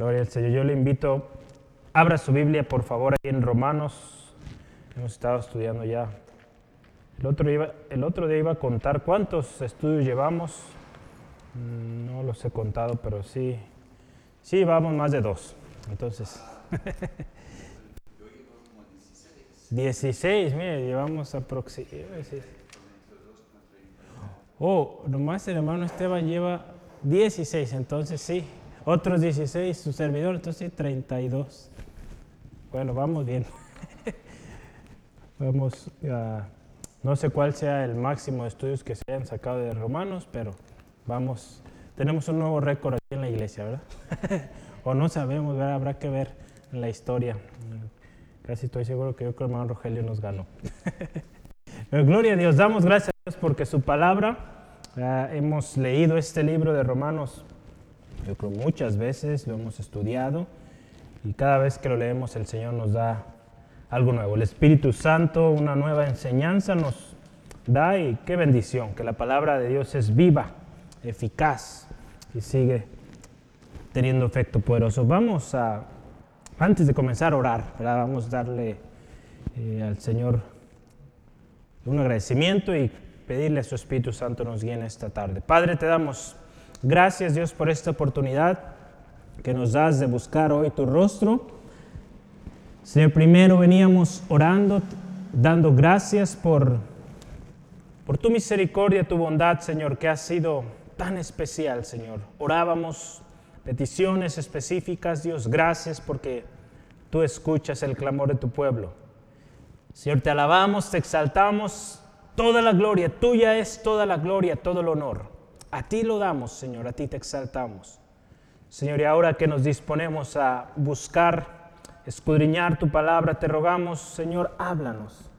Gloria al Señor. Yo le invito, abra su Biblia por favor ahí en Romanos. Hemos estado estudiando ya. El otro, iba, el otro día iba a contar cuántos estudios llevamos. Mm, No los he contado, pero sí, sí vamos más de dos. Entonces, 16, mire, llevamos aproximadamente. Oh, nomás el hermano Esteban lleva 16, entonces sí. Otros 16, su servidor, entonces sí, 32. Bueno, vamos bien. Vamos no sé cuál sea el máximo de estudios que se hayan sacado de Romanos, pero vamos, tenemos un nuevo récord aquí en la iglesia, ¿verdad? o no sabemos, ¿verdad? habrá que ver en la historia. Casi estoy seguro que yo creo que hermano Rogelio nos ganó. Gloria a Dios, damos gracias a Dios porque su palabra, ah, hemos leído este libro de Romanos, yo creo muchas veces, lo hemos estudiado y cada vez que lo leemos el Señor nos da algo nuevo. El Espíritu Santo, una nueva enseñanza nos da y qué bendición, que la palabra de Dios es viva, eficaz y sigue teniendo efecto poderoso. Vamos a, antes de comenzar a orar, vamos a darle eh, al Señor un agradecimiento y pedirle a su Espíritu Santo nos guíe esta tarde. Padre, te damos gracias Dios por esta oportunidad que nos das de buscar hoy tu rostro. Señor, primero veníamos orando, dando gracias por, por tu misericordia, tu bondad, Señor, que ha sido tan especial, Señor. Orábamos peticiones específicas, Dios, gracias porque tú escuchas el clamor de tu pueblo. Señor, te alabamos, te exaltamos, toda la gloria, tuya es toda la gloria, todo el honor. A ti lo damos, Señor, a ti te exaltamos. Señor, y ahora que nos disponemos a buscar, escudriñar tu palabra, te rogamos, Señor, háblanos.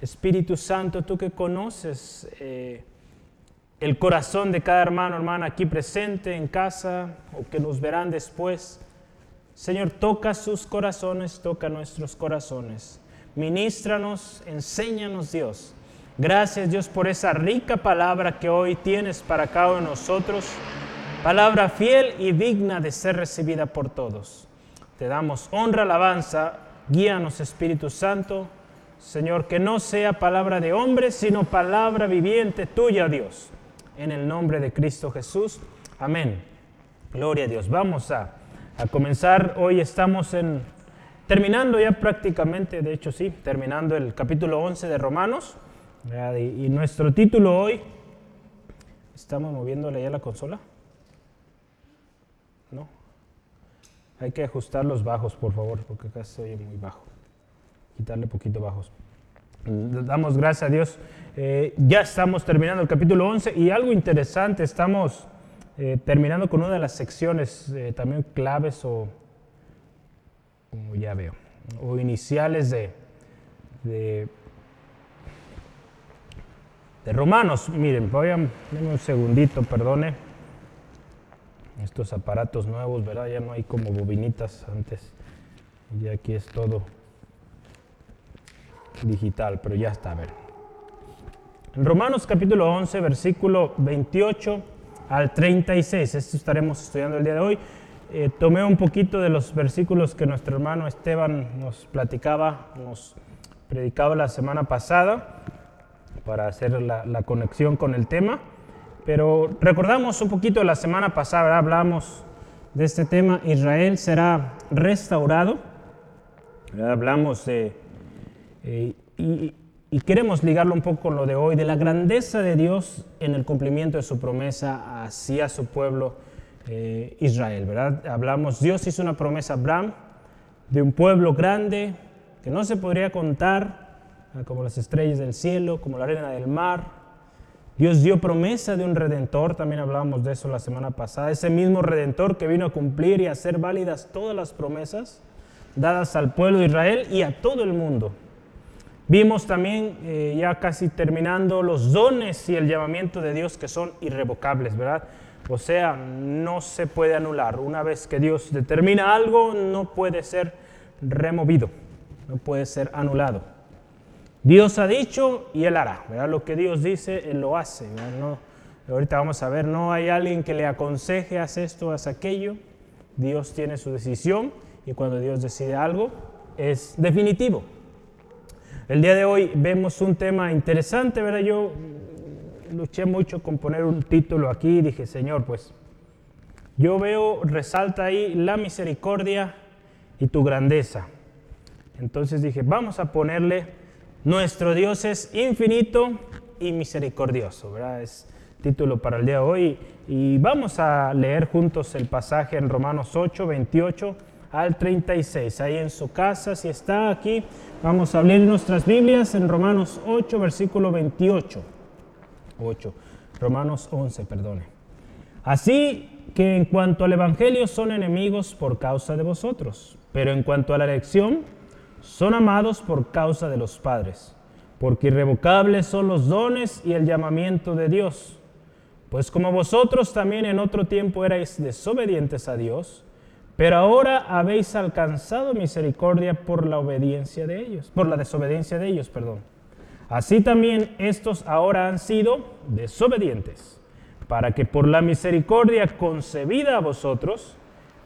Espíritu Santo, tú que conoces eh, el corazón de cada hermano, hermana aquí presente en casa o que nos verán después, Señor, toca sus corazones, toca nuestros corazones. Ministranos, enséñanos, Dios. Gracias, Dios, por esa rica palabra que hoy tienes para cada uno de nosotros. Palabra fiel y digna de ser recibida por todos. Te damos honra, alabanza. Guíanos, Espíritu Santo. Señor, que no sea palabra de hombre, sino palabra viviente tuya, Dios. En el nombre de Cristo Jesús. Amén. Gloria a Dios. Vamos a, a comenzar. Hoy estamos en terminando ya prácticamente, de hecho sí, terminando el capítulo 11 de Romanos. Y, nuestro título hoy, ¿estamos moviéndole ya la consola? No. Hay que ajustar los bajos, por favor, porque acá se oye muy bajo. Quitarle poquito bajos. Damos gracias a Dios. Eh, ya estamos terminando el capítulo 11 y algo interesante, estamos eh, terminando con una de las secciones eh, también claves o como ya veo, o iniciales de, de Romanos. Miren, voy a, denme un segundito, perdone. Estos aparatos nuevos, ¿verdad? Ya no hay como bobinitas antes. Y aquí es todo digital, pero ya está, a ver. Romanos capítulo 11, versículo 28 al 36, esto estaremos estudiando el día de hoy. Eh, tomé un poquito de los versículos que nuestro hermano Esteban nos platicaba, nos predicaba la semana pasada para hacer la, conexión con el tema. Pero recordamos un poquito la semana pasada, ¿verdad? hablamos de este tema, Israel será restaurado. Hablamos de, eh, y, y, queremos ligarlo un poco con lo de hoy, de la grandeza de Dios en el cumplimiento de su promesa hacia su pueblo eh, Israel, ¿verdad? Hablamos, Dios hizo una promesa a Abraham de un pueblo grande que no se podría contar, como las estrellas del cielo, como la arena del mar. Dios dio promesa de un redentor, también hablábamos de eso la semana pasada, ese mismo redentor que vino a cumplir y a hacer válidas todas las promesas dadas al pueblo de Israel y a todo el mundo. Vimos también, eh, ya casi terminando, los dones y el llamamiento de Dios que son irrevocables, ¿verdad? O sea, no se puede anular. Una vez que Dios determina algo, no puede ser removido, no puede ser anulado. Dios ha dicho y Él hará. ¿verdad? Lo que Dios dice, Él lo hace. Ahorita vamos a ver, no hay alguien que le aconseje, haz esto, haz aquello. Dios tiene su decisión y cuando Dios decide algo es definitivo. El día de hoy vemos un tema interesante, ¿verdad? Yo luché mucho con poner un título aquí y dije, Señor, pues yo veo, resalta ahí la misericordia y tu grandeza. Entonces dije, vamos a ponerle, nuestro Dios es infinito y misericordioso, ¿verdad? Es título para el día de hoy. Y vamos a leer juntos el pasaje en Romanos 8, 28 al 36. Ahí en su casa, si está aquí, vamos a abrir nuestras Biblias en Romanos 8, versículo 28. 8. Romanos 11, perdone. Así que en cuanto al Evangelio son enemigos por causa de vosotros, pero en cuanto a la elección, son amados por causa de los padres, porque irrevocables son los dones y el llamamiento de Dios. Pues como vosotros también en otro tiempo erais desobedientes a Dios, pero ahora habéis alcanzado misericordia por la obediencia de ellos, por la desobediencia de ellos, perdón. Así también estos ahora han sido desobedientes para que por la misericordia concebida a vosotros,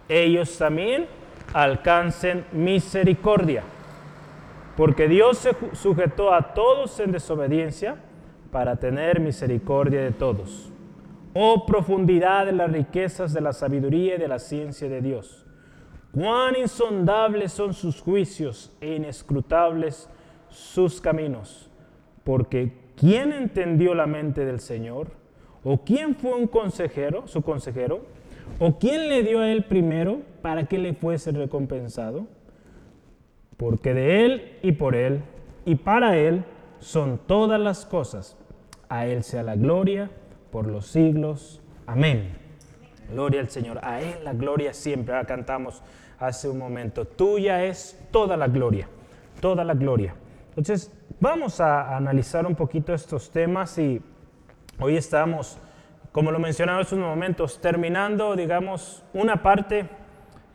ellos también alcancen misericordia. Porque Dios se sujetó a todos en desobediencia para tener misericordia de todos. Oh profundidad de las riquezas de la sabiduría y de la ciencia de Dios. Cuán insondables son sus juicios e inescrutables sus caminos. Porque ¿quién entendió la mente del Señor? ¿O quién fue un consejero, su consejero? ¿O quién le dio a él primero para que le fuese recompensado? Porque de él y por él y para él son todas las cosas. A él sea la gloria por los siglos. Amén. Gloria al Señor. A él la gloria siempre. Ahora cantamos hace un momento. Tuya es toda la gloria. Toda la gloria. Entonces, vamos a analizar un poquito estos temas y Hoy estamos, como lo mencionaba hace unos momentos, terminando, digamos, una parte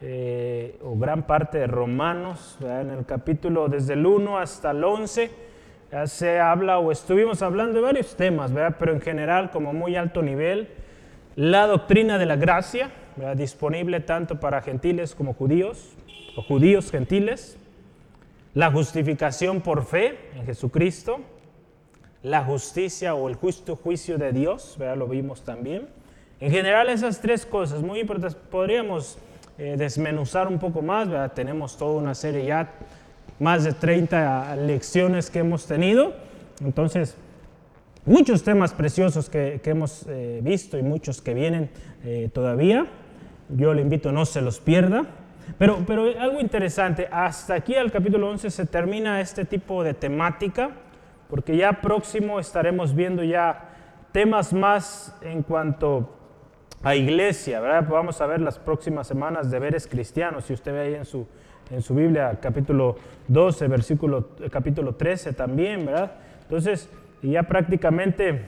eh, o gran parte de Romanos, en el capítulo desde el 1 hasta el 11, ya se habla o estuvimos hablando de varios temas, pero en general como muy alto nivel, la doctrina de la gracia, disponible tanto para gentiles como judíos, o judíos gentiles, la justificación por fe en Jesucristo, la justicia o el justo juicio de Dios, lo vimos también. En general esas tres cosas muy importantes, podríamos eh, desmenuzar un poco más, ¿verdad? tenemos toda una serie ya, más de 30 lecciones que hemos tenido, entonces muchos temas preciosos que, hemos eh, visto y muchos que vienen eh, todavía, yo le invito no se los pierda, pero, pero algo interesante, hasta aquí al capítulo 11 se termina este tipo de temática, porque ya próximo estaremos viendo ya temas más en cuanto a iglesia, ¿verdad? Vamos a ver las próximas semanas deberes cristianos, si usted ve ahí en su, en su Biblia, capítulo 12, versículo, capítulo 13 también, ¿verdad? Entonces, ya prácticamente,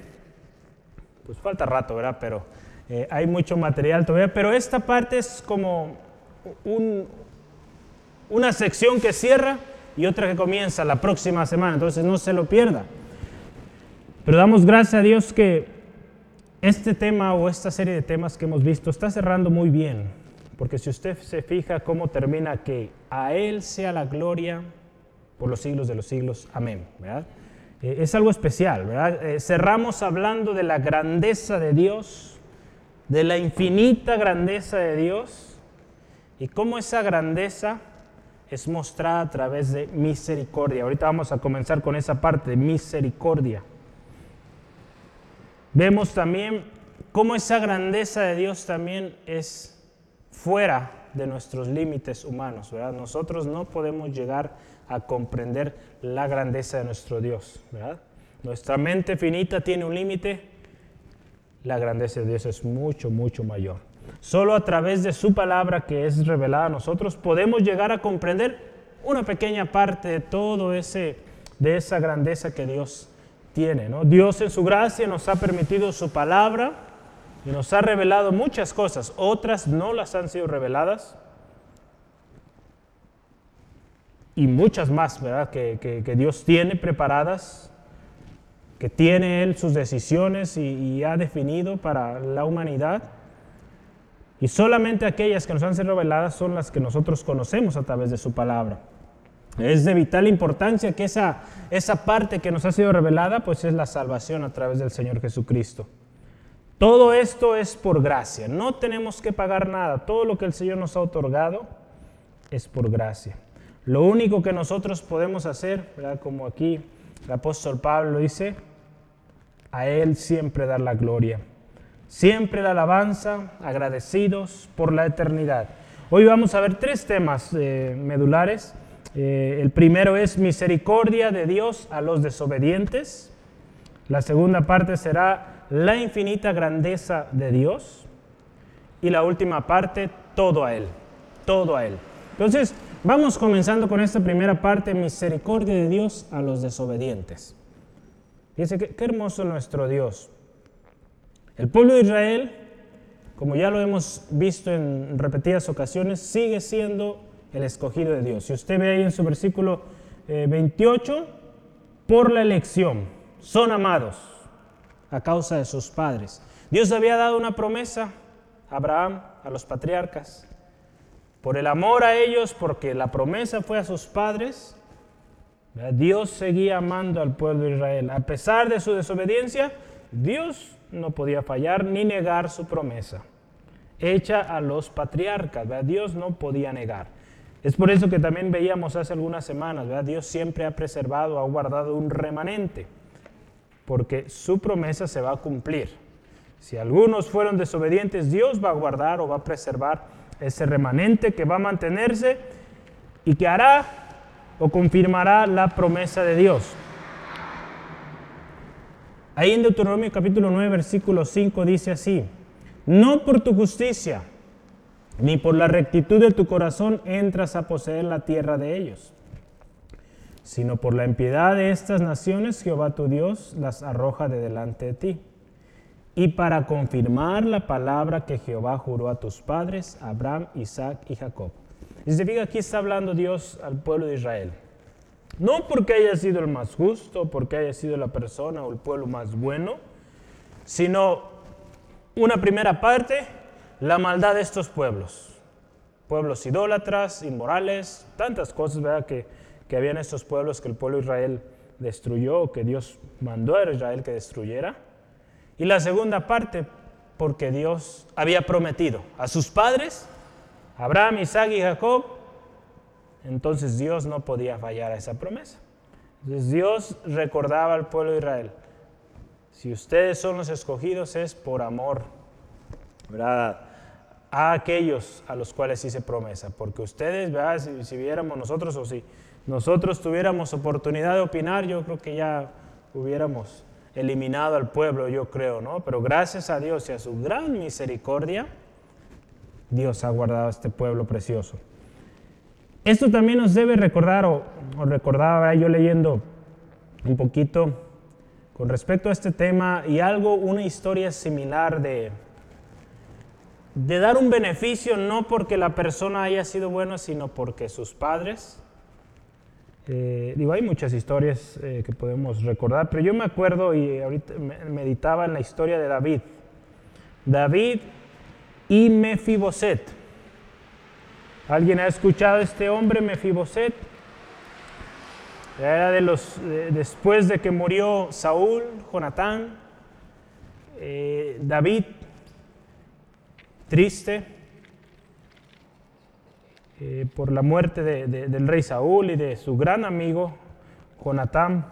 pues falta rato, ¿verdad? Pero eh, hay mucho material todavía, pero esta parte es como un, una sección que cierra y otra que comienza la próxima semana, entonces no se lo pierda. Pero damos gracias a Dios que este tema o esta serie de temas que hemos visto está cerrando muy bien, porque si usted se fija cómo termina que a Él sea la gloria por los siglos de los siglos, amén. Eh, es algo especial. Eh, cerramos hablando de la grandeza de Dios, de la infinita grandeza de Dios, y cómo esa grandeza es mostrada a través de misericordia. Ahorita vamos a comenzar con esa parte de misericordia. Vemos también cómo esa grandeza de Dios también es fuera de nuestros límites humanos. ¿verdad? Nosotros no podemos llegar a comprender la grandeza de nuestro Dios. ¿verdad? Nuestra mente finita tiene un límite, la grandeza de Dios es mucho, mucho mayor. Solo a través de su palabra que es revelada a nosotros podemos llegar a comprender una pequeña parte de todo ese de esa grandeza que Dios tiene. Dios en su gracia nos ha permitido su palabra y nos ha revelado muchas cosas, otras no las han sido reveladas y muchas más, ¿verdad? Que, Dios tiene preparadas, que tiene Él sus decisiones y ha definido para la humanidad. Y solamente aquellas que nos han sido reveladas son las que nosotros conocemos a través de su palabra. Es de vital importancia que esa, esa parte que nos ha sido revelada, pues es la salvación a través del Señor Jesucristo. Todo esto es por gracia, no tenemos que pagar nada, todo lo que el Señor nos ha otorgado es por gracia. Lo único que nosotros podemos hacer, como aquí el apóstol Pablo dice, a Él siempre dar la gloria, siempre la alabanza, agradecidos por la eternidad. Hoy vamos a ver tres temas eh, medulares. Eh, el primero es misericordia de Dios a los desobedientes. La segunda parte será la infinita grandeza de Dios. Y la última parte, todo a Él, todo a Él. Entonces, vamos comenzando con esta primera parte, misericordia de Dios a los desobedientes. Dice que qué hermoso nuestro Dios. El pueblo de Israel, como ya lo hemos visto en repetidas ocasiones, sigue siendo el escogido de Dios. Si usted ve ahí en su versículo 28, eh, por la elección, son amados a causa de sus padres. Dios había dado una promesa a Abraham, a los patriarcas, por el amor a ellos, porque la promesa fue a sus padres, Dios seguía amando al pueblo de Israel. A pesar de su desobediencia, Dios no podía fallar ni negar su promesa hecha a los patriarcas. Dios no podía negar. Es por eso que también veíamos hace algunas semanas, ¿verdad? Dios siempre ha preservado, ha guardado un remanente, porque su promesa se va a cumplir. Si algunos fueron desobedientes, Dios va a guardar o va a preservar ese remanente que va a mantenerse y que hará o confirmará la promesa de Dios. Ahí en Deuteronomio capítulo 9, versículo 5 dice así, no por tu justicia, ni por la rectitud de tu corazón entras a poseer la tierra de ellos, sino por la impiedad de estas naciones Jehová tu Dios las arroja de delante de ti. Y para confirmar la palabra que Jehová juró a tus padres, Abraham, Isaac y Jacob. Y se fija, aquí está hablando Dios al pueblo de Israel. No porque haya sido el más justo, porque haya sido la persona o el pueblo más bueno, sino una primera parte, la maldad de estos pueblos. Pueblos idólatras, inmorales, tantas cosas ¿verdad? Que, que había en estos pueblos que el pueblo de Israel destruyó, que Dios mandó a Israel que destruyera. Y la segunda parte, porque Dios había prometido a sus padres, Abraham, Isaac y Jacob, entonces Dios no podía fallar a esa promesa. Entonces Dios recordaba al pueblo de Israel, si ustedes son los escogidos es por amor ¿verdad? A aquellos a los cuales hice promesa. Porque ustedes, ¿verdad? Si, viéramos nosotros o si nosotros tuviéramos oportunidad de opinar, yo creo que ya hubiéramos eliminado al pueblo, yo creo, ¿no? Pero gracias a Dios y a su gran misericordia, Dios ha guardado a este pueblo precioso. Esto también nos debe recordar, o, o recordaba yo leyendo un poquito con respecto a este tema y algo, una historia similar de, de dar un beneficio no porque la persona haya sido buena, sino porque sus padres. Eh, digo, hay muchas historias eh, que podemos recordar, pero yo me acuerdo y ahorita meditaba en la historia de David. David y Mefiboset. ¿Alguien ha escuchado a este hombre, Mefiboset? Era de los, después de que murió Saúl, Jonatán, eh, David triste eh, por la muerte del rey Saúl y de su gran amigo Jonatán.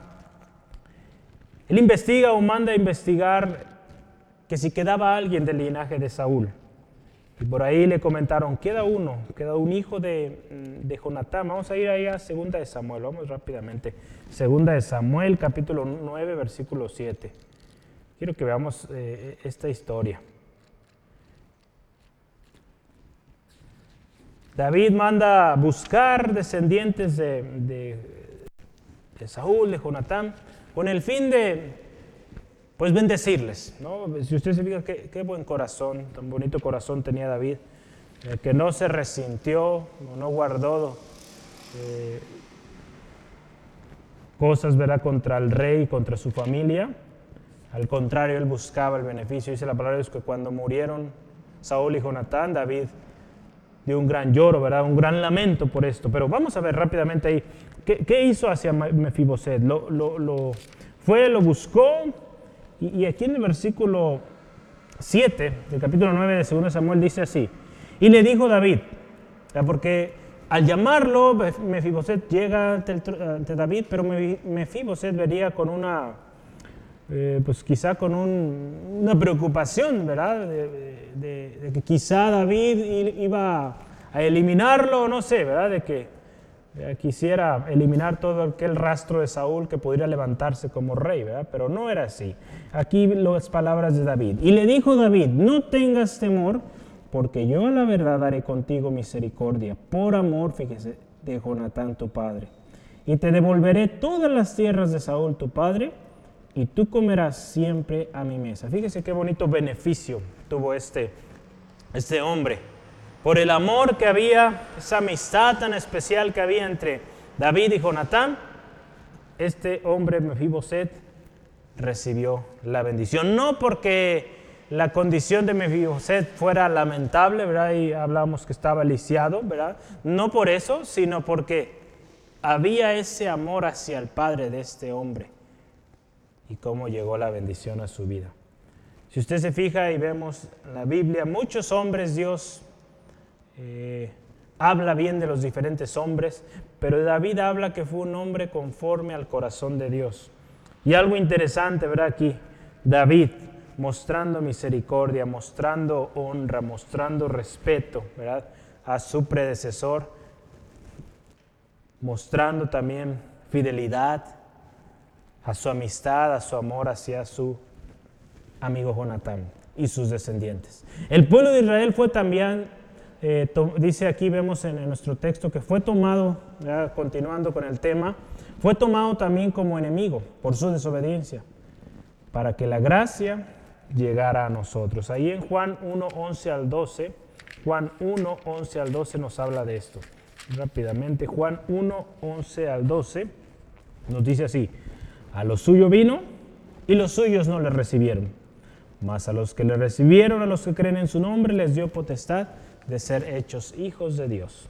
Él investiga o manda a investigar que si quedaba alguien del linaje de Saúl. Y por ahí le comentaron, queda uno, queda un hijo de, de Jonatán. Vamos a ir ahí a Segunda de Samuel, vamos rápidamente. Segunda de Samuel, capítulo 9, versículo 7. Quiero que veamos eh, esta historia. David manda buscar descendientes de, Saúl, de Jonatán, con el fin de, pues, bendecirles. Si usted se fija, qué, buen corazón, tan bonito corazón tenía David, eh, que no se resintió, no guardó eh, cosas ¿verdad? contra el rey, contra su familia. Al contrario, él buscaba el beneficio. Dice la palabra de Dios que cuando murieron Saúl y Jonatán, David un gran lloro, ¿verdad? Un gran lamento por esto. Pero vamos a ver rápidamente ahí, ¿qué, hizo hacia Mefiboset? Lo, lo, fue, lo buscó, y, aquí en el versículo 7 del capítulo 9 de 2 Samuel dice así, y le dijo David, porque al llamarlo, Mefiboset llega ante, David, pero Mefiboset vería con una, eh, pues quizá con una preocupación, ¿verdad? De, que quizá David iba a eliminarlo, no sé, ¿verdad? De que eh, quisiera eliminar todo aquel rastro de Saúl que pudiera levantarse como rey, ¿verdad? Pero no era así. Aquí las palabras de David. Y le dijo David, no tengas temor porque yo a la verdad haré contigo misericordia, por amor, fíjese, de Jonatán tu padre. Y te devolveré todas las tierras de Saúl tu padre, y tú comerás siempre a mi mesa. Fíjese qué bonito beneficio tuvo este, este hombre. Por el amor que había, esa amistad tan especial que había entre David y Jonatán, este hombre Mefiboset recibió la bendición. No porque la condición de Mefiboset fuera lamentable, ¿verdad? Y hablamos que estaba lisiado, ¿verdad? No por eso, sino porque había ese amor hacia el padre de este hombre y cómo llegó la bendición a su vida. Si usted se fija y vemos en la Biblia, muchos hombres Dios eh, habla bien de los diferentes hombres, pero David habla que fue un hombre conforme al corazón de Dios. Y algo interesante, ¿verdad? Aquí, David, mostrando misericordia, mostrando honra, mostrando respeto ¿verdad? a su predecesor, mostrando también fidelidad a su amistad, a su amor hacia su amigo Jonatán y sus descendientes. El pueblo de Israel fue también, eh, dice aquí, vemos en, nuestro texto, que fue tomado, continuando con el tema, fue tomado también como enemigo por su desobediencia, para que la gracia llegar a nosotros. Ahí en Juan 1, 11 al 12, Juan 1, 11 al 12 nos habla de esto. Rápidamente, Juan 1, 11 al 12 nos dice así, a lo suyo vino y los suyos no le recibieron, mas a los que le recibieron, a los que creen en su nombre, les dio potestad de ser hechos hijos de Dios.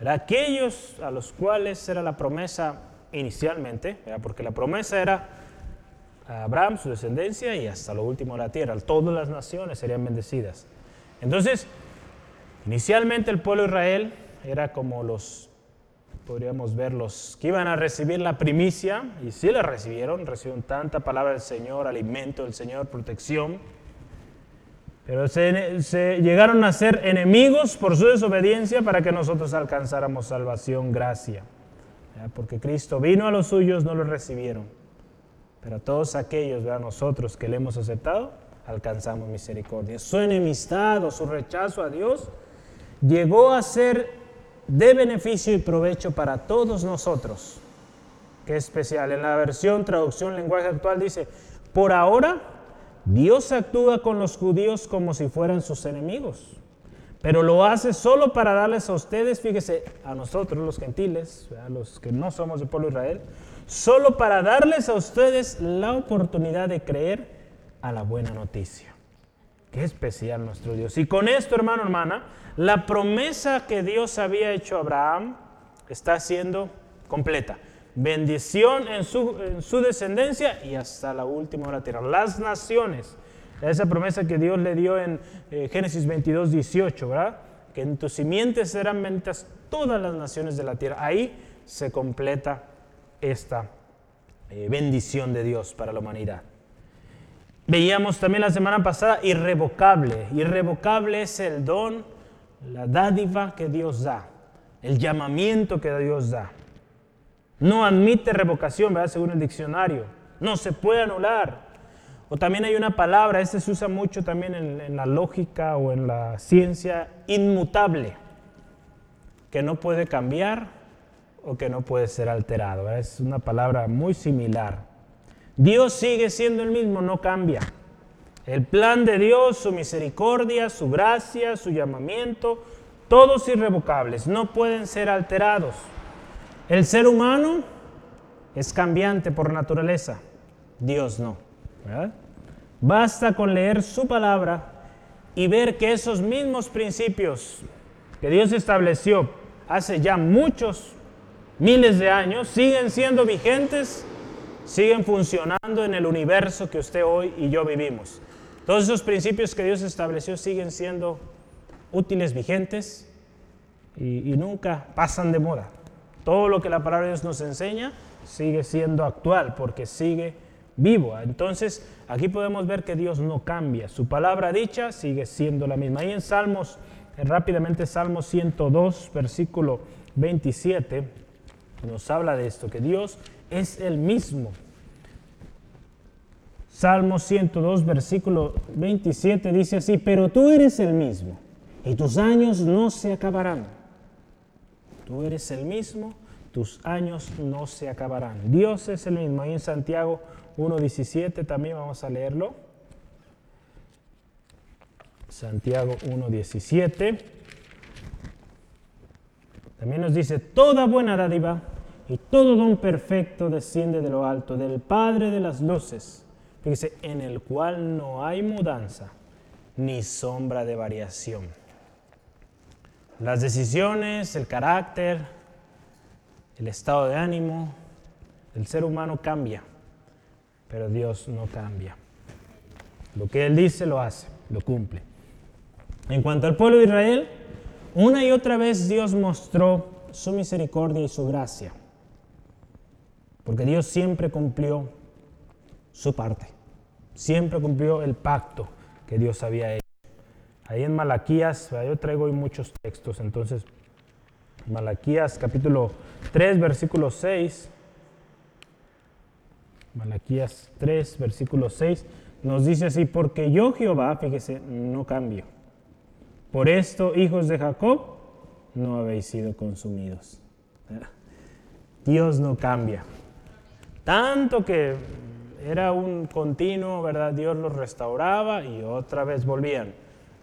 Era aquellos a los cuales era la promesa inicialmente, porque la promesa era a Abraham, su descendencia y hasta lo último de la tierra. Todas las naciones serían bendecidas. Entonces, inicialmente el pueblo de Israel era como los, podríamos ver, los que iban a recibir la primicia, y sí la recibieron, recibieron tanta palabra del Señor, alimento del Señor, protección, pero se, llegaron a ser enemigos por su desobediencia para que nosotros alcanzáramos salvación, gracia. Porque Cristo vino a los suyos, no los recibieron. Pero todos aquellos, a nosotros que le hemos aceptado, alcanzamos misericordia. Su enemistad o su rechazo a Dios llegó a ser de beneficio y provecho para todos nosotros. Qué especial. En la versión traducción lenguaje actual dice, por ahora Dios actúa con los judíos como si fueran sus enemigos, pero lo hace solo para darles a ustedes, fíjese, a nosotros los gentiles, a los que no somos del pueblo Israel, solo para darles a ustedes la oportunidad de creer a la buena noticia. Qué especial nuestro Dios. Y con esto, hermano, hermana, la promesa que Dios había hecho a Abraham está siendo completa. Bendición en su, en su descendencia y hasta la última hora tierra. Las naciones. Esa promesa que Dios le dio en eh, Génesis 22, 18, ¿verdad? Que en tus simientes serán benditas todas las naciones de la tierra. Ahí se completa esta eh, bendición de Dios para la humanidad. Veíamos también la semana pasada irrevocable. Irrevocable es el don, la dádiva que Dios da, el llamamiento que Dios da. No admite revocación, ¿verdad? según el diccionario. No se puede anular. O también hay una palabra, este se usa mucho también en, en la lógica o en la ciencia, inmutable, que no puede cambiar o que no puede ser alterado. Es una palabra muy similar. Dios sigue siendo el mismo, no cambia. El plan de Dios, su misericordia, su gracia, su llamamiento, todos irrevocables, no pueden ser alterados. El ser humano es cambiante por naturaleza, Dios no. Basta con leer su palabra y ver que esos mismos principios que Dios estableció hace ya muchos miles de años siguen siendo vigentes, siguen funcionando en el universo que usted hoy y yo vivimos. Todos esos principios que Dios estableció siguen siendo útiles, vigentes y, nunca pasan de moda. Todo lo que la palabra de Dios nos enseña sigue siendo actual porque sigue vivo. Entonces, aquí podemos ver que Dios no cambia. Su palabra dicha sigue siendo la misma. Ahí en Salmos, rápidamente Salmos 102, versículo 27, nos habla de esto, que Dios es el mismo. Salmos 102, versículo 27 dice así, pero tú eres el mismo y tus años no se acabarán. Tú eres el mismo, tus años no se acabarán. Dios es el mismo. Ahí en Santiago 1.17 también vamos a leerlo. Santiago 1.17. También nos dice, toda buena dádiva y todo don perfecto desciende de lo alto, del Padre de las luces. Fíjese, en el cual no hay mudanza ni sombra de variación. Las decisiones, el carácter, el estado de ánimo el ser humano cambia, pero Dios no cambia. Lo que Él dice lo hace, lo cumple. En cuanto al pueblo de Israel, una y otra vez Dios mostró su misericordia y su gracia, porque Dios siempre cumplió su parte, siempre cumplió el pacto que Dios había hecho. Ahí en Malaquías, yo traigo hoy muchos textos, entonces Malaquías capítulo 3, versículo 6. Malaquías 3, versículo 6 nos dice así, porque yo Jehová, fíjese, no cambio. Por esto, hijos de Jacob, no habéis sido consumidos. Dios no cambia. Tanto que era un continuo, ¿verdad? Dios los restauraba y otra vez volvían.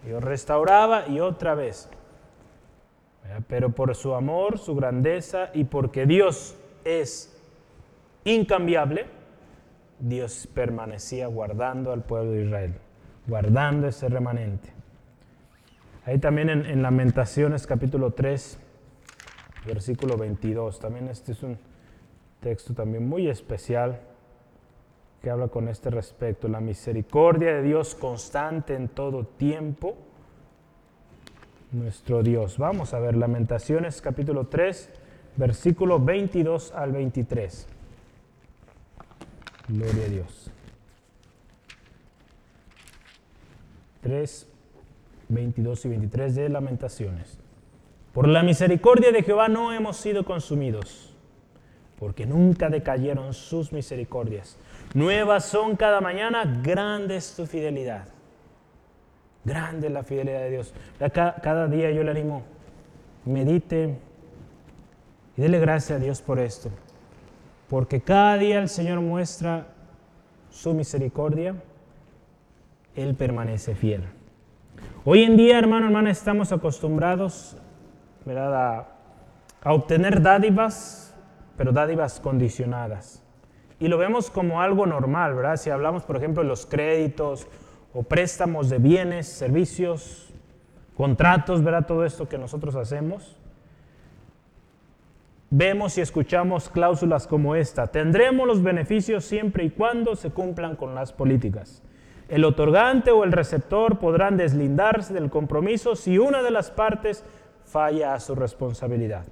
Dios restauraba y otra vez. Pero por su amor, su grandeza y porque Dios es incambiable, Dios permanecía guardando al pueblo de Israel, guardando ese remanente. Ahí también en, Lamentaciones capítulo 3, versículo 22, también este es un texto también muy especial que habla con este respecto, la misericordia de Dios constante en todo tiempo nuestro Dios. Vamos a ver Lamentaciones capítulo 3, versículo 22 al 23. Gloria a Dios. 3, 22 y 23 de Lamentaciones. Por la misericordia de Jehová no hemos sido consumidos, porque nunca decayeron sus misericordias. Nuevas son cada mañana, grande es tu fidelidad. Grande la fidelidad de Dios. Cada, día yo le animo, medite y dele gracias a Dios por esto. Porque cada día el Señor muestra su misericordia, Él permanece fiel. Hoy en día, hermano, hermana, estamos acostumbrados A, a obtener dádivas, pero dádivas condicionadas. Y lo vemos como algo normal, ¿verdad? Si hablamos, por ejemplo, de los créditos o préstamos de bienes, servicios, contratos, ¿verdad? Todo esto que nosotros hacemos. Vemos y escuchamos cláusulas como esta. Tendremos los beneficios siempre y cuando se cumplan con las políticas. El otorgante o el receptor podrán deslindarse del compromiso si una de las partes falla a su responsabilidad.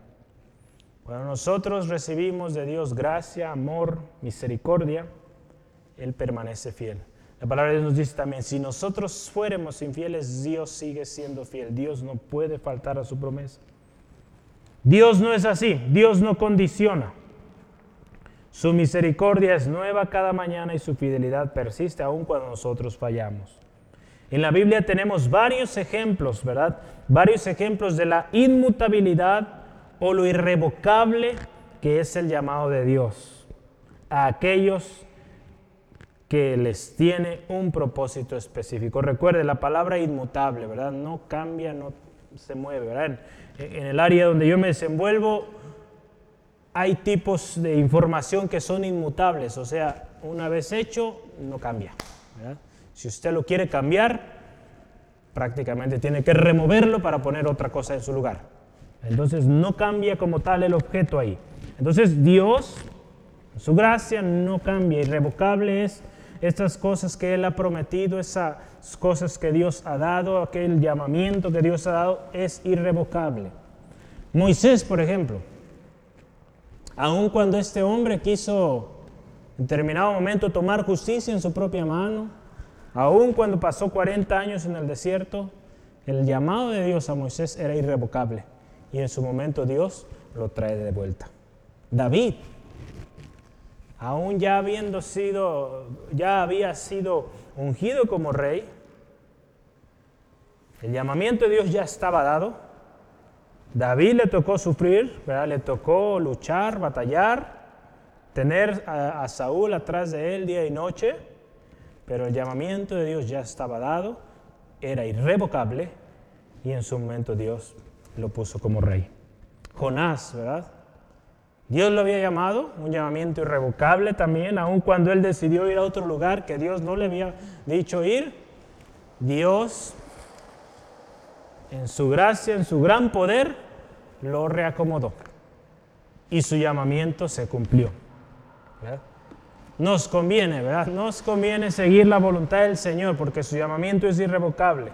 Cuando nosotros recibimos de Dios gracia, amor, misericordia, Él permanece fiel. La palabra de Dios nos dice también, si nosotros fuéramos infieles, Dios sigue siendo fiel. Dios no puede faltar a su promesa. Dios no es así, Dios no condiciona. Su misericordia es nueva cada mañana y su fidelidad persiste aun cuando nosotros fallamos. En la Biblia tenemos varios ejemplos, ¿verdad? Varios ejemplos de la inmutabilidad o lo irrevocable que es el llamado de Dios a aquellos que les tiene un propósito específico. Recuerde, la palabra inmutable, ¿verdad? No cambia, no se mueve, ¿verdad? En, el área donde yo me desenvuelvo hay tipos de información que son inmutables, o sea, una vez hecho, no cambia. Si usted lo quiere cambiar, prácticamente tiene que removerlo para poner otra cosa en su lugar. Entonces no cambia como tal el objeto ahí. Entonces Dios, su gracia no cambia, irrevocable es estas cosas que Él ha prometido, esas cosas que Dios ha dado, aquel llamamiento que Dios ha dado, es irrevocable. Moisés, por ejemplo, aun cuando este hombre quiso en determinado momento tomar justicia en su propia mano, aun cuando pasó 40 años en el desierto, el llamado de Dios a Moisés era irrevocable y en su momento Dios lo trae de vuelta. David, aún ya habiendo sido, ya había sido ungido como rey, el llamamiento de Dios ya estaba dado. David le tocó sufrir, le tocó luchar, batallar, tener a, a Saúl atrás de él día y noche, pero el llamamiento de Dios ya estaba dado, era irrevocable y en su momento Dios lo puso como rey. Jonás, ¿verdad? Dios lo había llamado, un llamamiento irrevocable también, aun cuando él decidió ir a otro lugar que Dios no le había dicho ir. Dios, en su gracia, en su gran poder, lo reacomodó y su llamamiento se cumplió. Nos conviene, ¿verdad? Nos conviene seguir la voluntad del Señor porque su llamamiento es irrevocable.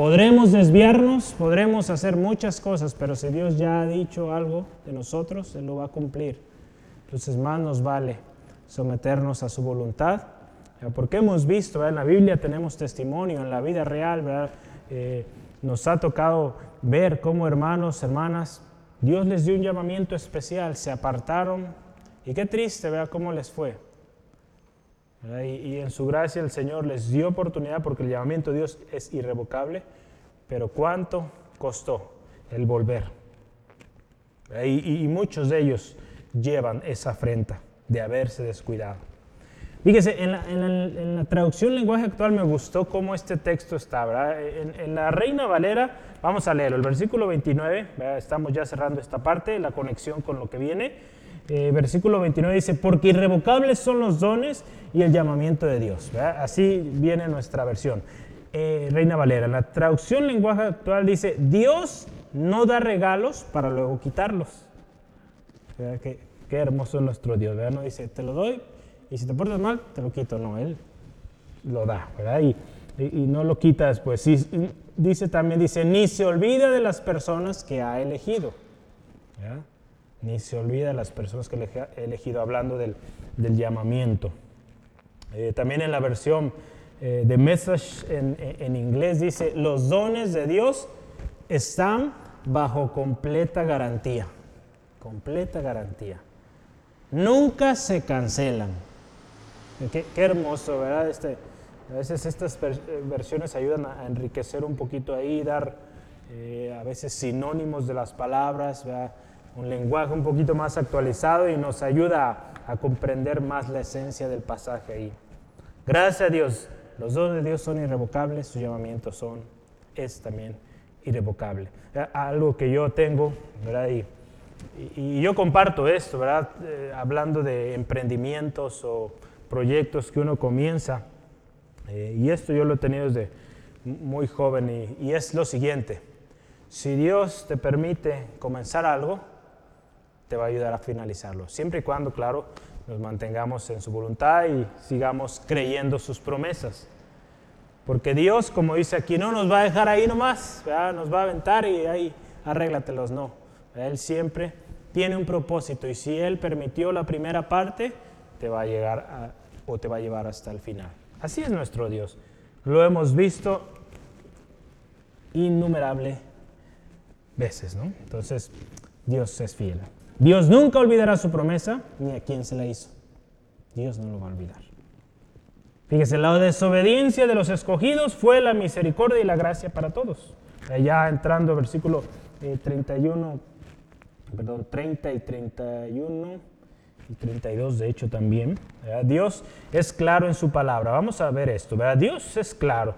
Podremos desviarnos, podremos hacer muchas cosas, pero si Dios ya ha dicho algo de nosotros, Él lo va a cumplir. Entonces más nos vale someternos a su voluntad, porque hemos visto, en la Biblia tenemos testimonio, en la vida real, ¿verdad? Eh, nos ha tocado ver cómo hermanos, hermanas, Dios les dio un llamamiento especial, se apartaron, y qué triste, vea cómo les fue. Y, en su gracia el Señor les dio oportunidad porque el llamamiento de Dios es irrevocable, pero ¿cuánto costó el volver? Y, muchos de ellos llevan esa afrenta de haberse descuidado. Fíjese, en la, en, la, traducción lenguaje actual me gustó cómo este texto está. En, la Reina Valera, vamos a leerlo, el versículo 29, estamos ya cerrando esta parte, la conexión con lo que viene. Eh, versículo 29 dice, porque irrevocables son los dones y el llamamiento de Dios. Así viene nuestra versión. Eh, Reina Valera, la traducción lenguaje actual dice, Dios no da regalos para luego quitarlos. Qué, qué, hermoso es nuestro Dios. No dice, te lo doy y si te portas mal, te lo quito. No, Él lo da. Y, y, no lo quita después. dice también, dice, ni se olvida de las personas que ha elegido. ¿verdad? Ni se olvida las personas que he elegido, hablando del, llamamiento. Eh, también en la versión eh, de Message en, inglés dice, los dones de Dios están bajo completa garantía, completa garantía. Nunca se cancelan. Qué, hermoso, ¿verdad? Este, a veces estas eh, versiones ayudan a enriquecer un poquito ahí, dar a veces sinónimos de las palabras, ¿verdad? Un lenguaje un poquito más actualizado y nos ayuda a, comprender más la esencia del pasaje ahí. Gracias a Dios, los dones de Dios son irrevocables, sus llamamientos son, es también irrevocable. Eh, algo que yo tengo, ¿verdad? Y, y, yo comparto esto, ¿verdad? Eh, hablando de emprendimientos o proyectos que uno comienza, eh, y esto yo lo he tenido desde muy joven, y es lo siguiente, si Dios te permite comenzar algo, te va a ayudar a finalizarlo. Siempre y cuando, claro, nos mantengamos en su voluntad y sigamos creyendo sus promesas. Porque Dios, como dice aquí, no nos va a dejar ahí nomás, nos va a aventar y ahí arréglatelos. No, Él siempre tiene un propósito y si Él permitió la primera parte, te va a llegar o te va a llevar hasta el final. Así es nuestro Dios. Lo hemos visto innumerable veces, ¿no? Entonces, Dios es fiel. Dios nunca olvidará su promesa ni a quien se la hizo. Dios no lo va a olvidar. Fíjese, la desobediencia de los escogidos fue la misericordia y la gracia para todos. Ya entrando versículo 31, eh, perdón, 30 y 31 y 32 de hecho también. Dios es claro en su palabra. Vamos a ver esto. ¿verdad? Dios es claro.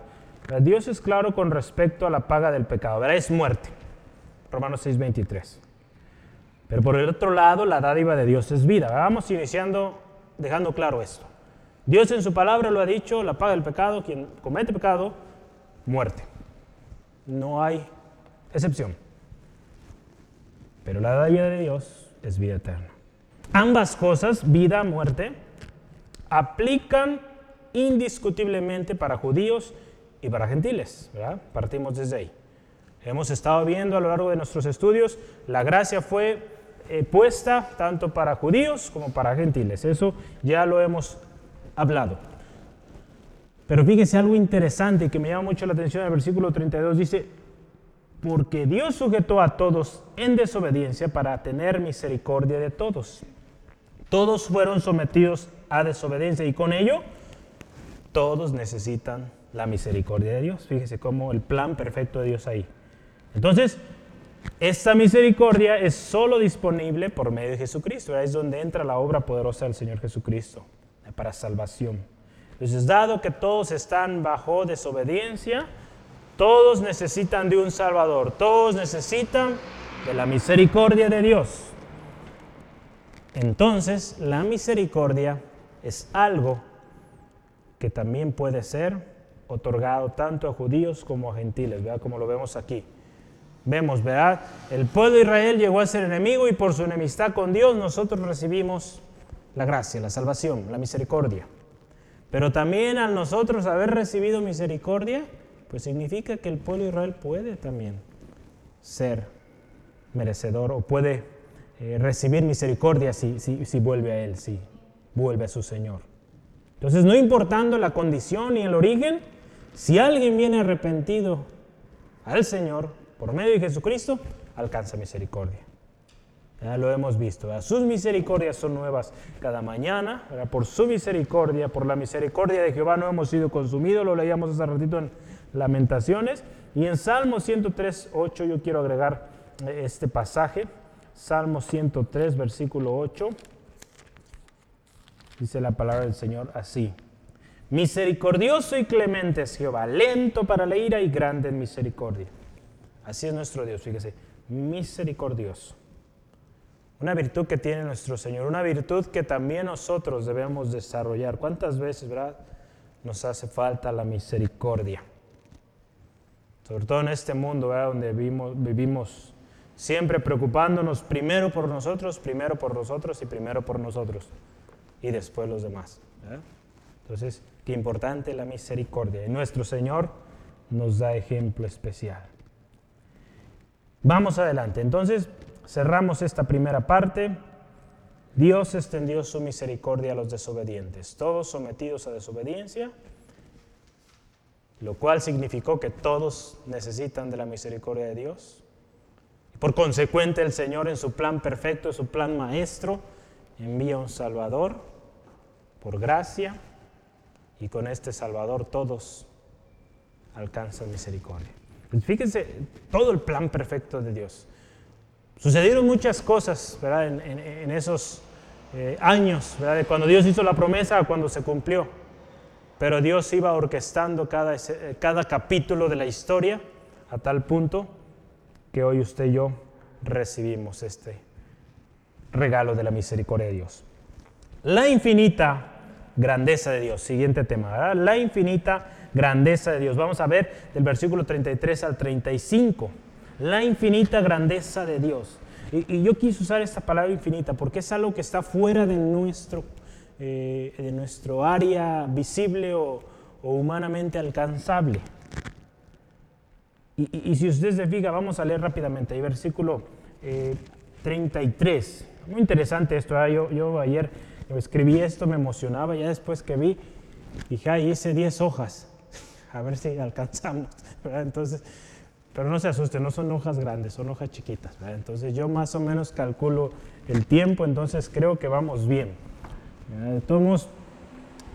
Dios es claro con respecto a la paga del pecado. ¿verdad? Es muerte. Romanos 6, 23. Pero por el otro lado, la dádiva de Dios es vida. Vamos iniciando dejando claro esto. Dios en su palabra lo ha dicho, la paga del pecado, quien comete pecado, muerte. No hay excepción. Pero la vida de Dios es vida eterna. Ambas cosas, vida, muerte, aplican indiscutiblemente para judíos y para gentiles. Partimos desde ahí. Hemos estado viendo a lo largo de nuestros estudios, la gracia fue eh, puesta tanto para judíos como para gentiles. Eso ya lo hemos hablado. Pero fíjense algo interesante que me llama mucho la atención. El versículo 32 dice, porque Dios sujetó a todos en desobediencia para tener misericordia de todos. Todos fueron sometidos a desobediencia y con ello todos necesitan la misericordia de Dios. Fíjese cómo el plan perfecto de Dios ahí. Entonces, esta misericordia es solo disponible por medio de Jesucristo. Es donde entra la obra poderosa del Señor Jesucristo para salvación. Entonces, dado que todos están bajo desobediencia, todos necesitan de un Salvador, todos necesitan de la misericordia de Dios. Entonces, la misericordia es algo que también puede ser otorgado tanto a judíos como a gentiles, ¿verdad? como lo vemos aquí. Vemos, ¿verdad? El pueblo de Israel llegó a ser enemigo y por su enemistad con Dios nosotros recibimos la gracia, la salvación, la misericordia. Pero también al nosotros haber recibido misericordia, pues significa que el pueblo de Israel puede también ser merecedor o puede eh, recibir misericordia si, si vuelve a Él, si vuelve a su Señor. Entonces, no importando la condición y el origen, si alguien viene arrepentido al Señor, por medio de Jesucristo, alcanza misericordia. Lo hemos visto. Sus misericordias son nuevas cada mañana. Por su misericordia, por la misericordia de Jehová no hemos sido consumidos. Lo leíamos hace ratito en Lamentaciones. Y en Salmo 103, 8 yo quiero agregar eh, este pasaje. Salmo 103, versículo 8. Dice la palabra del Señor así. Misericordioso y clemente es Jehová, lento para la ira y grande en misericordia. Así es nuestro Dios, fíjese, misericordioso. Una virtud que tiene nuestro Señor, una virtud que también nosotros debemos desarrollar. ¿Cuántas veces, verdad, nos hace falta la misericordia? Sobre todo en este mundo, ¿verdad? donde vivimos, vivimos siempre preocupándonos primero por nosotros, primero por nosotros y primero por nosotros y después los demás. Entonces, qué importante la misericordia. Y nuestro Señor nos da ejemplo especial. Vamos adelante. Entonces, cerramos esta primera parte. Dios extendió su misericordia a los desobedientes, todos sometidos a desobediencia, lo cual significó que todos necesitan de la misericordia de Dios. Por consecuente, el Señor en su plan perfecto, su plan maestro, envía un Salvador por gracia y con este Salvador todos alcanzan misericordia. Fíjense todo el plan perfecto de Dios. Sucedieron muchas cosas ¿verdad? En, esos eh, años, ¿verdad? de cuando Dios hizo la promesa a cuando se cumplió. Pero Dios iba orquestando cada, cada capítulo de la historia a tal punto que hoy usted y yo recibimos este regalo de la misericordia de Dios. La infinita grandeza de Dios. Siguiente tema, la infinita grandeza de Dios. Vamos a ver del versículo 33 al 35. La infinita grandeza de Dios. Y, yo quise usar esta palabra infinita porque es algo que está fuera de nuestro, eh, de nuestro área visible o, humanamente alcanzable. Y, si usted se fija, vamos a leer rápidamente. Ahí versículo 33. Eh, Muy interesante esto. Yo, yo ayer escribí esto, me emocionaba, ya después que vi, dije, ahí hice 10 hojas, a ver si alcanzamos, Entonces, pero no se asuste, no son hojas grandes, son hojas chiquitas, Entonces yo más o menos calculo el tiempo, entonces creo que vamos bien. Todos